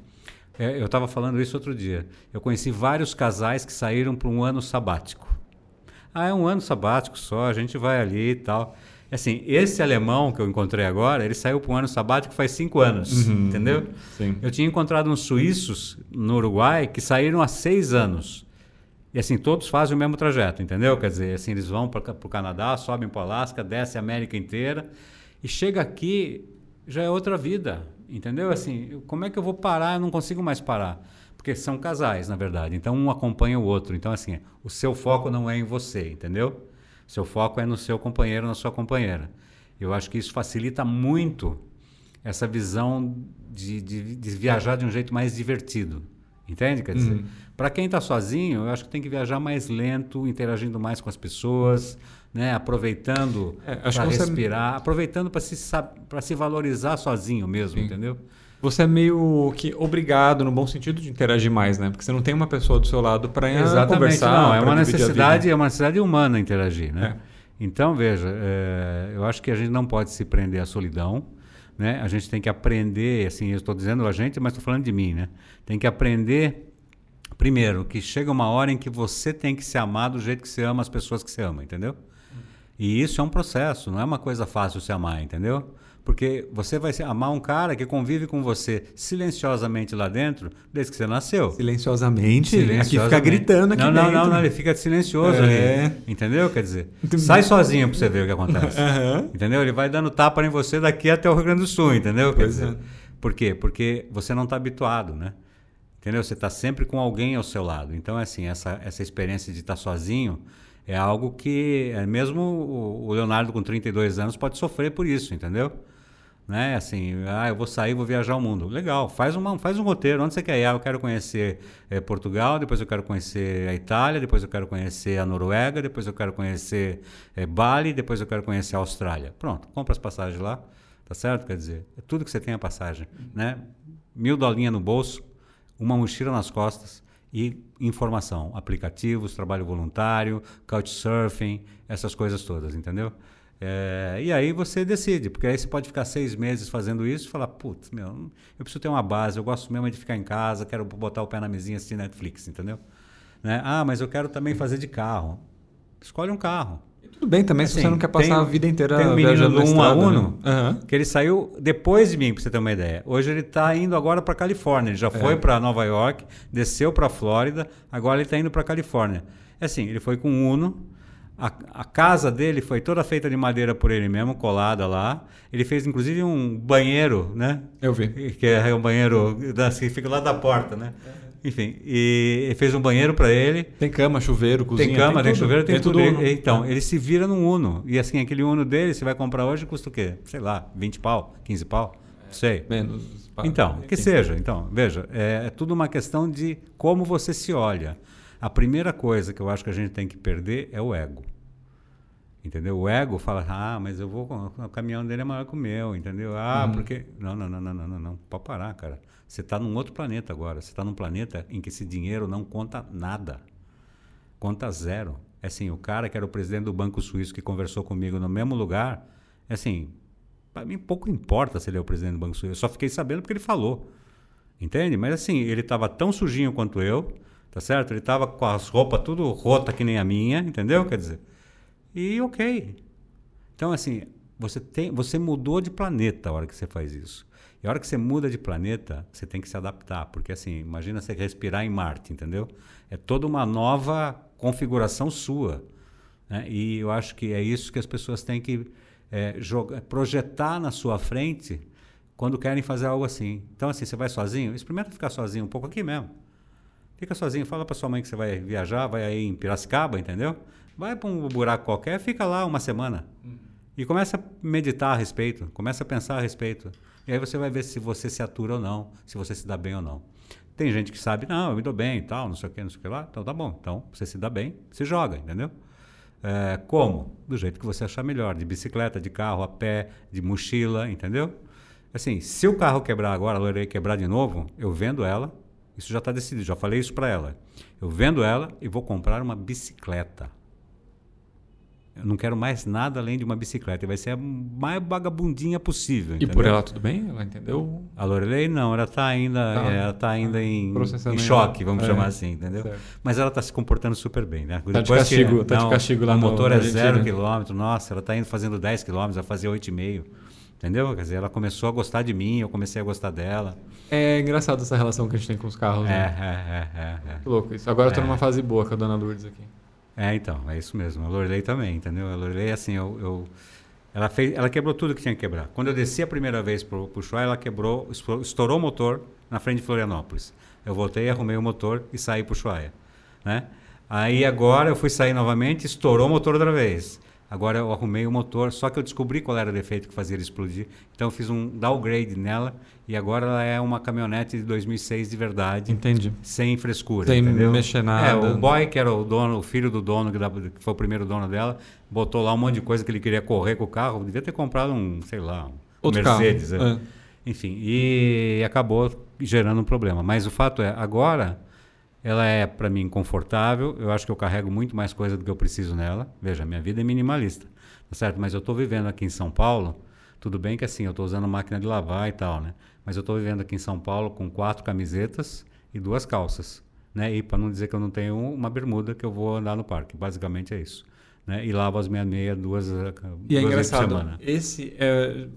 eu estava falando isso outro dia. Eu conheci vários casais que saíram para um ano sabático. Ah, é um ano sabático só, a gente vai ali e tal. Assim, esse alemão que eu encontrei agora, ele saiu para um ano sabático faz cinco anos, Uhum. entendeu? Sim. Eu tinha encontrado uns suíços no Uruguai que saíram há seis anos. E assim, todos fazem o mesmo trajeto, entendeu? Quer dizer, assim, eles vão para o Canadá, sobem para o Alasca, descem a América inteira e chega aqui, já é outra vida, entendeu? Assim, como é que eu vou parar? Eu não consigo mais parar. Porque são casais, na verdade. Então, um acompanha o outro. Então, assim, o seu foco não é em você, entendeu? Seu foco é no seu companheiro, na sua companheira. Eu acho que isso facilita muito essa visão de, de, de viajar de um jeito mais divertido. Entende? Quer dizer, Uhum. para quem está sozinho, eu acho que tem que viajar mais lento, interagindo mais com as pessoas, né? aproveitando É, para você- respirar, aproveitando para se, pra se valorizar sozinho mesmo, Sim. entendeu? Você é meio que obrigado, no bom sentido, de interagir mais, né? Porque você não tem uma pessoa do seu lado para Exatamente, conversar. não, é uma necessidade, é uma necessidade humana interagir, né? É. Então veja, é, eu acho que a gente não pode se prender à solidão, né? A gente tem que aprender, assim, eu estou dizendo a gente, mas estou falando de mim, né? Tem que aprender primeiro que chega uma hora em que você tem que se amar do jeito que você ama as pessoas que você ama, entendeu? E isso é um processo, não é uma coisa fácil se amar, entendeu? Porque você vai amar um cara que convive com você silenciosamente lá dentro desde que você nasceu. Silenciosamente, aqui fica Silenciosamente. gritando aqui não, não, dentro. não, não, ele fica silencioso É. ali. Entendeu? Quer dizer, sai sozinho pra você ver o que acontece. Aham. Entendeu? Ele vai dando tapa em você daqui até o Rio Grande do Sul, entendeu? Quer Pois dizer, é. por quê? Porque você não está habituado, né? Entendeu? Você está sempre com alguém ao seu lado. Então, é assim, essa, essa experiência de estar sozinho é algo que é, mesmo o- Leonardo com 32 anos pode sofrer por isso, entendeu? Né? Assim, ah, eu vou sair, vou viajar o mundo. Legal, faz, uma, faz um roteiro. Onde você quer ir? Ah, eu quero conhecer eh, Portugal, depois eu quero conhecer a Itália, depois eu quero conhecer a Noruega, depois eu quero conhecer eh, Bali, depois eu quero conhecer a Austrália. Pronto, compra as passagens lá, tá certo? Quer dizer, é tudo que você tem a passagem, né? Mil dolinhas no bolso, uma mochila nas costas e informação, aplicativos, trabalho voluntário, couchsurfing, essas coisas todas, entendeu? É, e aí você decide, porque aí você pode ficar seis meses fazendo isso e falar, putz, meu, eu preciso ter uma base, eu gosto mesmo de ficar em casa, quero botar o pé na mesinha assistir Netflix, entendeu? Né? Ah, mas eu quero também fazer de carro. Escolhe um carro. Tudo bem também se Assim, você não quer passar tem- a vida inteira tem um menino viajando do na 1 a estrada, 1, né? Aham. que ele saiu depois de mim, para você ter uma ideia. Hoje ele está indo agora para Califórnia. Ele já foi para Nova York, desceu para Flórida, agora ele está indo para Califórnia. É assim, ele foi com um Uno. A, a casa dele foi toda feita de madeira por ele mesmo, colada lá. Ele fez inclusive um banheiro, né? Eu vi. Que é um banheiro da- que fica lá da porta, né? Enfim, e fez um banheiro para ele. Tem cama, chuveiro, cozinha. Tem cama, tem, tudo. chuveiro, tem É tudo. Uno. Ele- Então, ele se vira num Uno. E assim, aquele Uno dele, você vai comprar hoje, custa o quê? Sei lá, 20 pau, 15 pau? Não sei. Menos. pá, Então, que seja. Então, veja, é, é tudo uma questão de como você se olha. A primeira coisa que eu acho que a gente tem que perder é o ego. Entendeu? O ego fala, ah, mas eu vou, o caminhão dele é maior que o meu, entendeu? Ah, Uhum. porque. Não, não, não, não, não, não, não. Pode parar, cara. Você está num outro planeta agora. Você está num planeta em que esse dinheiro não conta nada. Conta zero. É assim, o cara que era o presidente do Banco Suíço que conversou comigo no mesmo lugar, é assim, para mim pouco importa se ele é o presidente do Banco Suíço. Eu só fiquei sabendo porque ele falou. Entende? Mas assim, ele estava tão sujinho quanto eu, tá certo? Ele estava com as roupas tudo rota que nem a minha, entendeu? Quer dizer, e ok. Então, assim, você, tem, você mudou de planeta a hora que você faz isso. E a hora que você muda de planeta, você tem que se adaptar. Porque, assim, imagina você respirar em Marte, entendeu? É toda uma nova configuração sua. né? E eu acho que é isso que as pessoas têm que é, jogar, projetar na sua frente quando querem fazer algo assim. Então, assim, você vai sozinho, experimenta ficar sozinho um pouco aqui mesmo. Fica sozinho, fala para sua mãe que você vai viajar, vai aí em Piracicaba, entendeu? Vai para um buraco qualquer, fica lá uma semana. E começa a meditar a respeito, começa a pensar a respeito. E aí você vai ver se você se atura ou não, se você se dá bem ou não. Tem gente que sabe, não, eu me dou bem e tal, não sei o que, não sei o que lá. Então tá bom. Então você se dá bem, se joga, entendeu? É, como? Do jeito que você achar melhor. De bicicleta, de carro, a pé, de mochila, entendeu? Assim, se o carro quebrar agora, a Lorelei quebrar de novo, eu vendo ela. Isso já está decidido, já falei isso para ela. Eu vendo ela e vou comprar uma bicicleta. Eu não quero mais nada além de uma bicicleta. Vai ser a mais vagabundinha possível. E por ela tudo bem? Ela entendeu? A Lorelei não, ela está ainda, Tá. ela tá ainda em, em choque, vamos É. chamar assim, entendeu? Certo. Mas ela está se comportando super bem, né? Tá de castigo, tá de castigo lá O no- motor é zero quilômetro, nossa, ela está indo fazendo 10 quilômetros, vai fazer 8,5. Entendeu? Quer dizer, ela começou a gostar de mim, eu comecei a gostar dela. É engraçado essa relação que a gente tem com os carros. É, Né? é, é, é, é. Que louco isso. Agora eu tô É. numa fase boa com a dona Lourdes aqui. É, então, é isso mesmo. A Lorelei também, entendeu? A Lorelei, assim, eu, eu- ela, fez, ela quebrou tudo que tinha que quebrar. Quando eu desci a primeira vez pro, pro Ushuaia, ela quebrou, estourou o motor na frente de Florianópolis. Eu voltei, arrumei o motor e saí pro Ushuaia, né? Aí agora eu fui sair novamente, estourou o motor outra vez. Agora eu arrumei o motor, só que eu descobri qual era o defeito que fazia ele explodir. Então eu fiz um downgrade nela e agora ela é uma caminhonete de 2006 de verdade Entendi. sem frescura, Sem entendeu? mexer É, nada. o boy, que era o dono, o filho do dono, que foi o primeiro dono dela, botou lá um monte de coisa que ele queria correr com o carro. Devia ter comprado um, sei lá, um Outro Mercedes. carro. é. É. Enfim, e acabou gerando um problema. Mas o fato é, agora ela é para mim confortável. Eu acho que eu carrego muito mais coisa do que eu preciso nela. Veja, minha vida é minimalista, tá certo? Mas eu estou vivendo aqui em São Paulo. Tudo bem que assim, eu estou usando máquina de lavar e tal, né? Mas eu estou vivendo aqui em São Paulo com quatro camisetas e duas calças, né? E para não dizer que eu não tenho uma bermuda que eu vou andar no parque, basicamente é isso, né? E lavo as minhas meias duas, E é duas vezes por engraçado. semana. Esse é.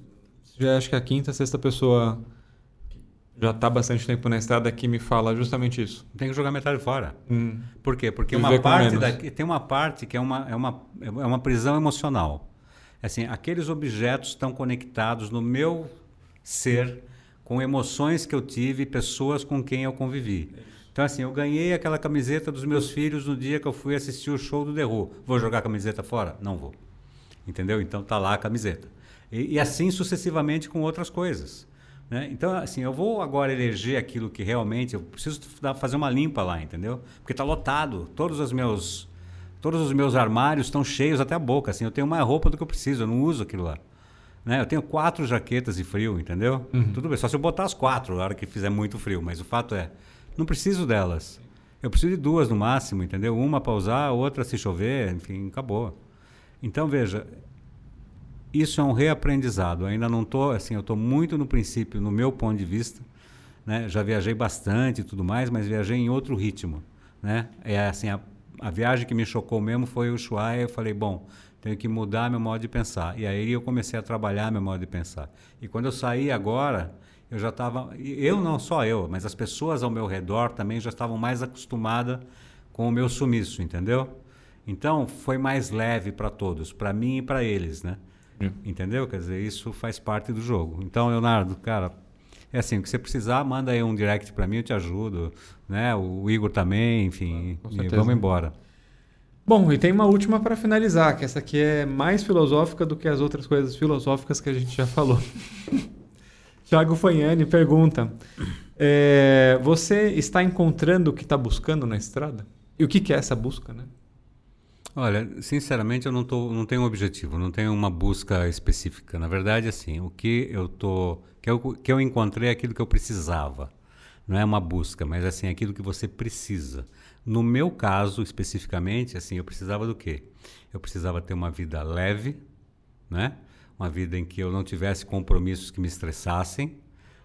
Já acho que é a quinta, sexta pessoa já tá bastante tempo na estrada que me fala justamente isso. Tem que jogar metade fora. Hum. Por quê? Porque uma parte daqui, tem uma parte que é uma, é uma, é uma prisão emocional. Assim, aqueles objetos estão conectados no meu ser com emoções que eu tive, pessoas com quem eu convivi. Então, assim, eu ganhei aquela camiseta dos meus filhos no dia que eu fui assistir o show do The Who. Vou jogar a camiseta fora? Não vou. Entendeu? Então tá lá a camiseta. E, e assim sucessivamente com outras coisas. Né? Então, assim, eu vou agora eleger aquilo que realmente eu preciso fazer uma limpa lá, entendeu? Porque está lotado. Todos os meus todos os meus armários estão cheios até a boca. Assim, eu tenho mais roupa do que eu preciso. Eu não uso aquilo lá. Né? Eu tenho quatro jaquetas de frio, entendeu? Tudo bem. Só se eu botar as quatro na hora que fizer muito frio. Mas o fato é, não preciso delas. Eu preciso de duas no máximo, entendeu? Uma para usar, outra se chover, enfim, acabou. Então veja, isso é um reaprendizado. Ainda não estou, assim, eu estou muito no princípio, no meu ponto de vista. Né? Já viajei bastante e tudo mais, mas viajei em outro ritmo. Né? É assim, a, a viagem que me chocou mesmo foi o Ushuaia. Eu falei, bom, tenho que mudar meu modo de pensar. E aí eu comecei a trabalhar meu modo de pensar. E quando eu saí agora, eu já estava, eu não só eu, mas as pessoas ao meu redor também já estavam mais acostumadas com o meu sumiço, entendeu? Então foi mais leve para todos, para mim e para eles, né? Entendeu? Quer dizer, isso faz parte do jogo. Então, Leonardo, cara, é assim, o que você precisar, manda aí um direct para mim, eu te ajudo, né? O Igor também, enfim, Com e vamos embora. Bom, e tem uma última para finalizar, que essa aqui é mais filosófica do que as outras coisas filosóficas que a gente já falou. Tiago Fanhani pergunta: é, Você está encontrando o que está buscando na estrada? E o que, que é essa busca, né? Olha, sinceramente, eu não, tô, não tenho um objetivo, não tenho uma busca específica. Na verdade, assim, o que eu tô, que eu, que eu encontrei é aquilo que eu precisava. Não é uma busca, mas assim, aquilo que você precisa. No meu caso, especificamente, assim, eu precisava do quê? Eu precisava ter uma vida leve, né? Uma vida em que eu não tivesse compromissos que me estressassem.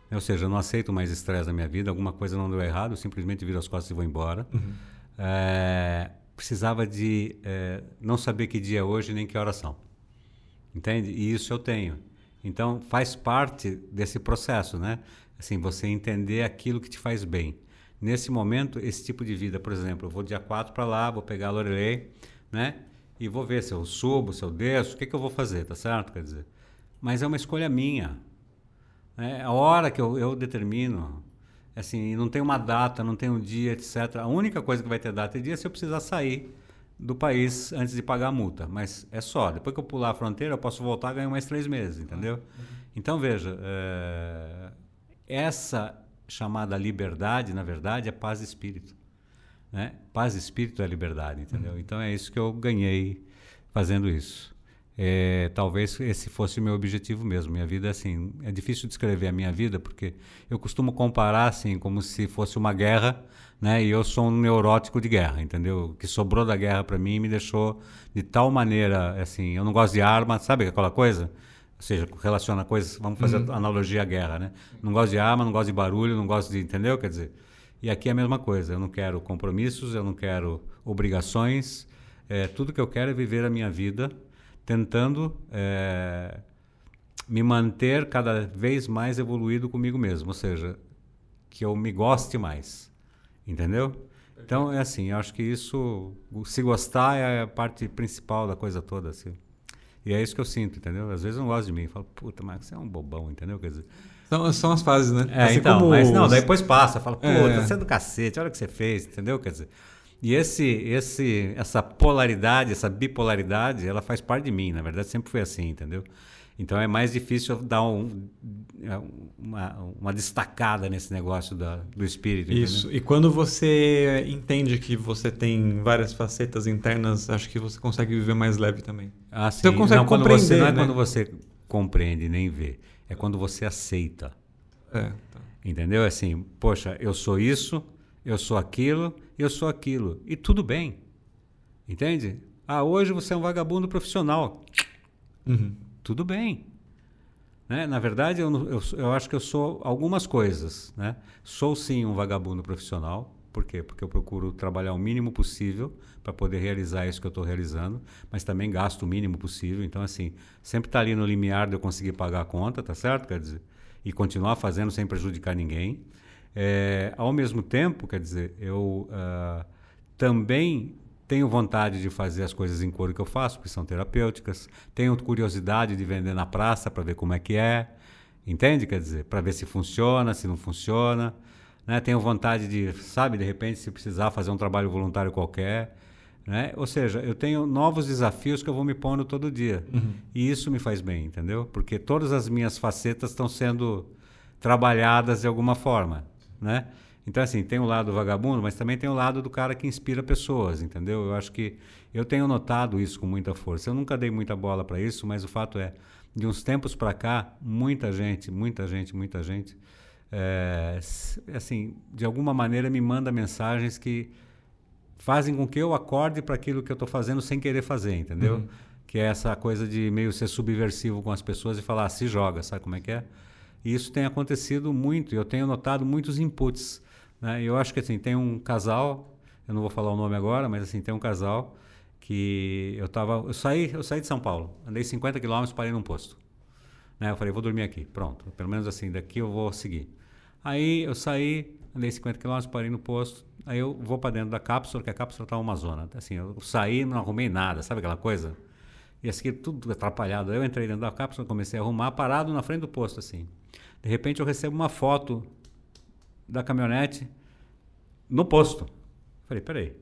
Ou seja, eu não aceito mais estresse na minha vida, alguma coisa não deu errado, eu simplesmente viro as costas e vou embora. É, precisava de é, não saber que dia é hoje nem que horas são. Entende? E isso eu tenho. Então faz parte desse processo, né? Assim, você entender aquilo que te faz bem. Nesse momento, esse tipo de vida, por exemplo, eu vou dia 4 para lá, vou pegar a Lorelei, né? E vou ver se eu subo, se eu desço, o que, que eu vou fazer, tá certo? Quer dizer, mas é uma escolha minha. né? A hora que eu, eu determino, assim, não tem uma data, não tem um dia, etc. A única coisa que vai ter data e dia é se eu precisar sair do país antes de pagar a multa. Mas é só. Depois que eu pular a fronteira, eu posso voltar e ganhar mais três meses, entendeu? Então, veja, é, essa chamada liberdade, na verdade, é paz de espírito. Né? Paz de espírito é liberdade, entendeu? Então, é isso que eu ganhei fazendo isso. É, talvez esse fosse o meu objetivo mesmo. Minha vida, assim, é difícil descrever a minha vida porque eu costumo comparar, assim, como se fosse uma guerra, né? E eu sou um neurótico de guerra, entendeu? O que sobrou da guerra para mim me deixou de tal maneira, assim, eu não gosto de arma, sabe aquela coisa? Ou seja, relaciona coisas, vamos fazer uhum. analogia à guerra, né? Não gosto de arma, não gosto de barulho, não gosto de, entendeu? Quer dizer, e aqui é a mesma coisa. Eu não quero compromissos, eu não quero obrigações. É, tudo que eu quero é viver a minha vida tentando é, me manter cada vez mais evoluído comigo mesmo, ou seja, que eu me goste mais, entendeu? Então é assim, eu acho que isso, se gostar é a parte principal da coisa toda, assim. E é isso que eu sinto, entendeu? Às vezes eu não gosto de mim, eu falo, puta, mas você é um bobão, entendeu? Quer dizer, são, são as fases, né? É, assim então, mas não, daí depois passa, fala, puta, é. você é do cacete, olha o que você fez, entendeu? Quer dizer, e esse, esse, essa polaridade, essa bipolaridade, ela faz parte de mim, na verdade sempre foi assim, entendeu? Então é mais difícil dar um, uma, uma, destacada nesse negócio da, do espírito. Isso. Entendeu? E quando você entende que você tem várias facetas internas, acho que você consegue viver mais leve também. Ah, sim. Você consegue não, compreender. Você, não é né? quando você compreende nem vê, é quando você aceita. É. Tá. Entendeu? É assim, poxa, eu sou isso, eu sou aquilo, eu sou aquilo. E tudo bem. Entende? Ah, hoje você é um vagabundo profissional. Uhum. Tudo bem. Né? Na verdade, eu, eu, eu, acho que eu sou algumas coisas. Né? Sou sim um vagabundo profissional. Por quê? Porque eu procuro trabalhar o mínimo possível para poder realizar isso que eu estou realizando, mas também gasto o mínimo possível. Então, assim, sempre está ali no limiar de eu conseguir pagar a conta, tá certo? Quer dizer, e continuar fazendo sem prejudicar ninguém. É, ao mesmo tempo, quer dizer, eu uh, também tenho vontade de fazer as coisas em cor que eu faço, que são terapêuticas. Tenho curiosidade de vender na praça para ver como é que é. Entende? Quer dizer, para ver se funciona, se não funciona. Né? Tenho vontade de, sabe, de repente, se precisar fazer um trabalho voluntário qualquer. Né? Ou seja, eu tenho novos desafios que eu vou me pondo todo dia. Uhum. E isso me faz bem, entendeu? Porque todas as minhas facetas estão sendo trabalhadas de alguma forma né? Então, assim, tem o lado vagabundo, mas também tem o lado do cara que inspira pessoas, entendeu? Eu acho que eu tenho notado isso com muita força. Eu nunca dei muita bola para isso, mas o fato é, de uns tempos para cá, muita gente, muita gente, muita gente, é, assim, de alguma maneira me manda mensagens que fazem com que eu acorde para aquilo que eu estou fazendo sem querer fazer, entendeu? Uhum. Que é essa coisa de meio ser subversivo com as pessoas e falar, ah, se joga, sabe como é que é? E isso tem acontecido muito, eu tenho notado muitos inputs. Né? Eu acho que assim, tem um casal, eu não vou falar o nome agora, mas assim, tem um casal que eu tava, eu saí, eu saí de São Paulo, andei 50 quilômetros, parei num posto. Né? Eu falei, vou dormir aqui, pronto. Pelo menos assim, daqui eu vou seguir. Aí eu saí, andei 50 quilômetros, parei no posto. Aí eu vou para dentro da cápsula, que a cápsula estava tá uma zona. Assim, eu saí, não arrumei nada, sabe aquela coisa? E assim, tudo atrapalhado. Eu entrei dentro da cápsula, comecei a arrumar, parado na frente do posto, assim. De repente eu recebo uma foto da caminhonete no posto. Falei, peraí,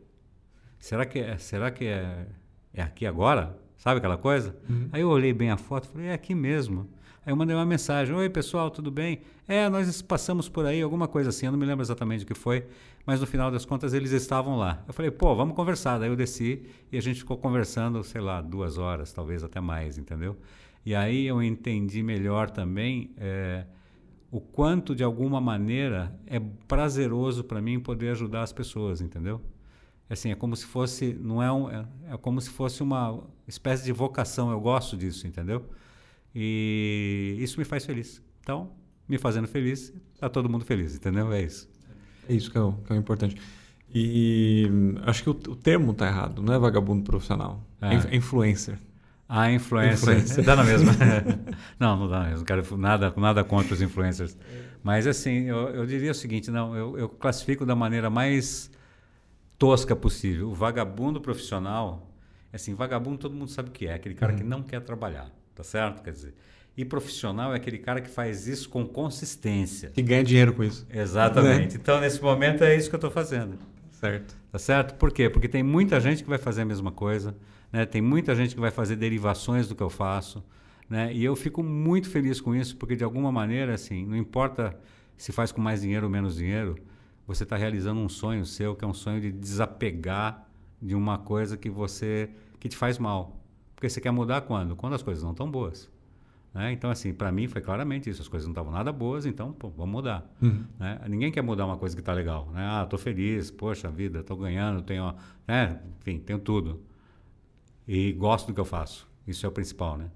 será que é, será que é, é aqui agora? Sabe aquela coisa? Uhum. Aí eu olhei bem a foto, falei, é aqui mesmo. Aí eu mandei uma mensagem: Oi, pessoal, tudo bem? É, nós passamos por aí, alguma coisa assim, eu não me lembro exatamente o que foi, mas no final das contas eles estavam lá. Eu falei: pô, vamos conversar. Daí eu desci e a gente ficou conversando, sei lá, duas horas, talvez até mais, entendeu? E aí eu entendi melhor também. É, o quanto de alguma maneira é prazeroso para mim poder ajudar as pessoas, entendeu? Assim, é como se fosse, não é, um, é, é, como se fosse uma espécie de vocação. Eu gosto disso, entendeu? E isso me faz feliz. Então, me fazendo feliz, tá todo mundo feliz, entendeu? É isso. É isso que é o, que é o importante. E acho que o, o termo tá errado, não é vagabundo profissional, é, é influencer. A influência. influência. Dá na mesma. não, não dá na mesma. Não quero nada, nada contra os influencers. Mas, assim, eu, eu diria o seguinte: não, eu, eu classifico da maneira mais tosca possível. O vagabundo profissional, assim, vagabundo todo mundo sabe o que é, aquele cara uhum. que não quer trabalhar, tá certo? Quer dizer, e profissional é aquele cara que faz isso com consistência. Que ganha dinheiro com isso. Exatamente. Né? Então, nesse momento, é isso que eu estou fazendo. Certo. Tá certo? Por quê? Porque tem muita gente que vai fazer a mesma coisa né? Tem muita gente que vai fazer derivações do que eu faço. Né? E eu fico muito feliz com isso, porque de alguma maneira, assim, não importa se faz com mais dinheiro ou menos dinheiro, você está realizando um sonho seu, que é um sonho de desapegar de uma coisa que você que te faz mal, Porque você quer mudar quando? Quando as coisas não estão boas. Né? Então, assim, para mim foi claramente isso. As coisas não estavam nada boas, então, pô, vamos mudar. Uhum. Né? Ninguém quer mudar uma coisa que está legal. Né? Ah, estou feliz, poxa vida, estou ganhando, tenho, né? enfim, tenho tudo. E gosto do que eu faço. Isso é o principal, né?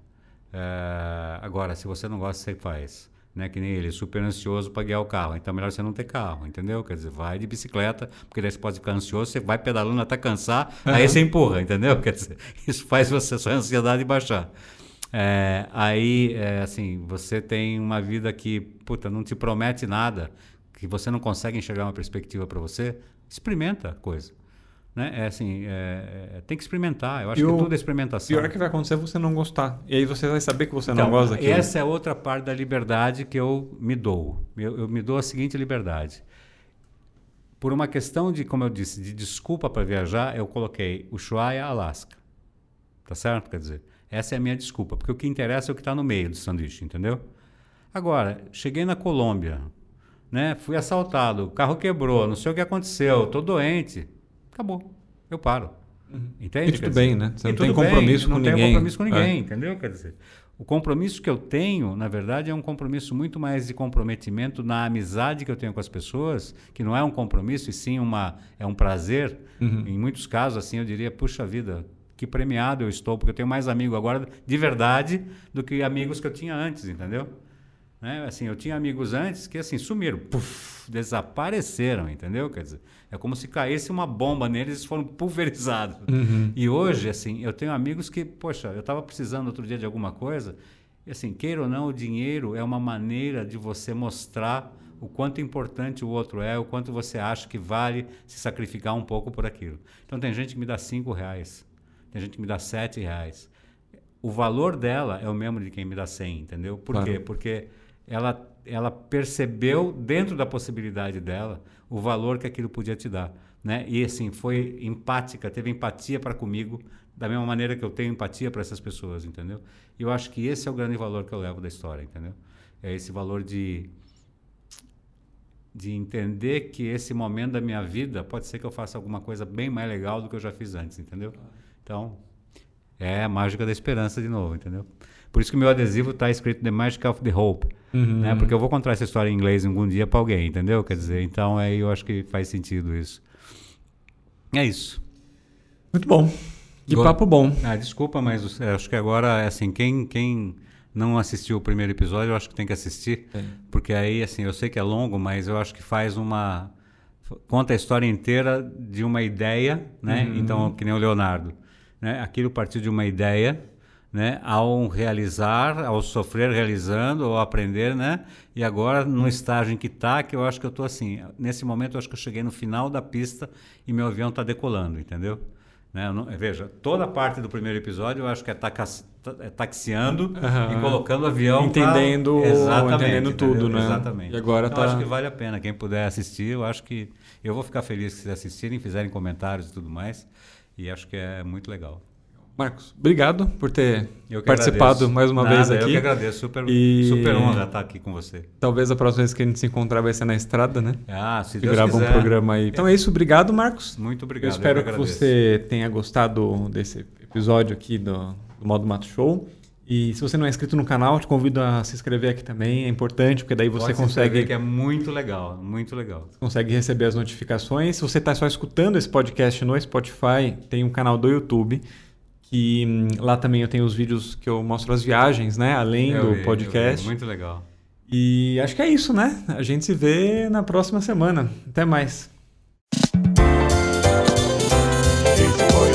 É, agora, se você não gosta, você faz. Né? Que nem ele, super ansioso para guiar o carro. Então, é melhor você não ter carro, entendeu? Quer dizer, vai de bicicleta, porque daí você pode ficar ansioso, você vai pedalando até cansar, aí você empurra, entendeu? Quer dizer, isso faz você, sua ansiedade baixar. É, aí, é, assim, você tem uma vida que, puta, não te promete nada, que você não consegue enxergar uma perspectiva para você, experimenta a coisa. Né? É assim, é, é, tem que experimentar. Eu acho que tudo é experimentação. Pior que vai acontecer é você não gostar. E aí você vai saber que você então, não gosta daquilo. Essa é outra parte da liberdade que eu me dou. Eu, eu me dou a seguinte liberdade. Por uma questão de, como eu disse, de desculpa para viajar, eu coloquei Ushuaia, Alasca. Tá certo? Quer dizer, essa é a minha desculpa. Porque o que interessa é o que está no meio do sanduíche, entendeu? Agora, cheguei na Colômbia, né? fui assaltado, o carro quebrou, não sei o que aconteceu, estou doente acabou. Eu paro. Uhum. Entende? E tudo bem, né? Você não tem compromisso bem, com não ninguém. Não tem compromisso com ninguém, é. entendeu? Quer dizer, o compromisso que eu tenho, na verdade, é um compromisso muito mais de comprometimento na amizade que eu tenho com as pessoas, que não é um compromisso e sim uma é um prazer. Uhum. Em muitos casos, assim, eu diria, puxa vida, que premiado eu estou, porque eu tenho mais amigo agora de verdade do que amigos que eu tinha antes, entendeu? Né? Assim, eu tinha amigos antes que assim sumiram, puff, desapareceram, entendeu? Quer dizer, é como se caísse uma bomba neles e eles foram pulverizados. Uhum. E hoje, assim, eu tenho amigos que, poxa, eu estava precisando outro dia de alguma coisa, e assim, queira ou não, o dinheiro é uma maneira de você mostrar o quanto importante o outro é, o quanto você acha que vale se sacrificar um pouco por aquilo. Então tem gente que me dá cinco reais, tem gente que me dá sete reais. O valor dela é o mesmo de quem me dá cem, entendeu? Por claro. quê? Porque ela, ela percebeu dentro da possibilidade dela o valor que aquilo podia te dar, né? E assim foi empática, teve empatia para comigo da mesma maneira que eu tenho empatia para essas pessoas, entendeu? E eu acho que esse é o grande valor que eu levo da história, entendeu? É esse valor de de entender que esse momento da minha vida pode ser que eu faça alguma coisa bem mais legal do que eu já fiz antes, entendeu? Então, é a mágica da esperança de novo, entendeu? Por isso que o meu adesivo está escrito The Magic of the Hope. Uhum. Né? Porque eu vou contar essa história em inglês algum dia para alguém, entendeu? Quer dizer, então aí eu acho que faz sentido isso. É isso. Muito bom. Que Go... papo bom. Ah, desculpa, mas acho que agora, assim, quem, quem não assistiu o primeiro episódio, eu acho que tem que assistir. É. Porque aí, assim, eu sei que é longo, mas eu acho que faz uma. Conta a história inteira de uma ideia, né? Uhum. Então, que nem o Leonardo. Né? Aquilo partiu de uma ideia né, ao realizar, ao sofrer realizando, ao aprender, né? E agora no estágio em que está, que eu acho que eu estou assim, nesse momento eu acho que eu cheguei no final da pista e meu avião está decolando, entendeu? Né? Não, veja, toda a parte do primeiro episódio eu acho que é, taxa, é taxiando uhum. e colocando o avião entendendo, pra... Exatamente, entendendo tudo, né? Exatamente. E agora então, tá... acho que vale a pena quem puder assistir. Eu acho que eu vou ficar feliz se assistirem, fizerem comentários e tudo mais. E acho que é muito legal. Marcos, obrigado por ter participado agradeço. mais uma Nada, vez aqui. Eu que agradeço, super, e... super honra estar aqui com você. Talvez a próxima vez que a gente se encontrar vai ser na estrada, né? Ah, se Deus grava quiser. um programa aí. Então é isso, obrigado, Marcos. Muito obrigado. Eu espero eu que, que você tenha gostado desse episódio aqui do, do Modo Mato Show. E se você não é inscrito no canal, te convido a se inscrever aqui também. É importante, porque daí você Pode consegue. que é muito legal, muito legal. Consegue receber as notificações. Se você está só escutando esse podcast no Spotify, tem um canal do YouTube que hum, lá também eu tenho os vídeos que eu mostro as viagens, né? Além eu do vi, podcast. Muito legal. E acho que é isso, né? A gente se vê na próxima semana. Até mais. Esse foi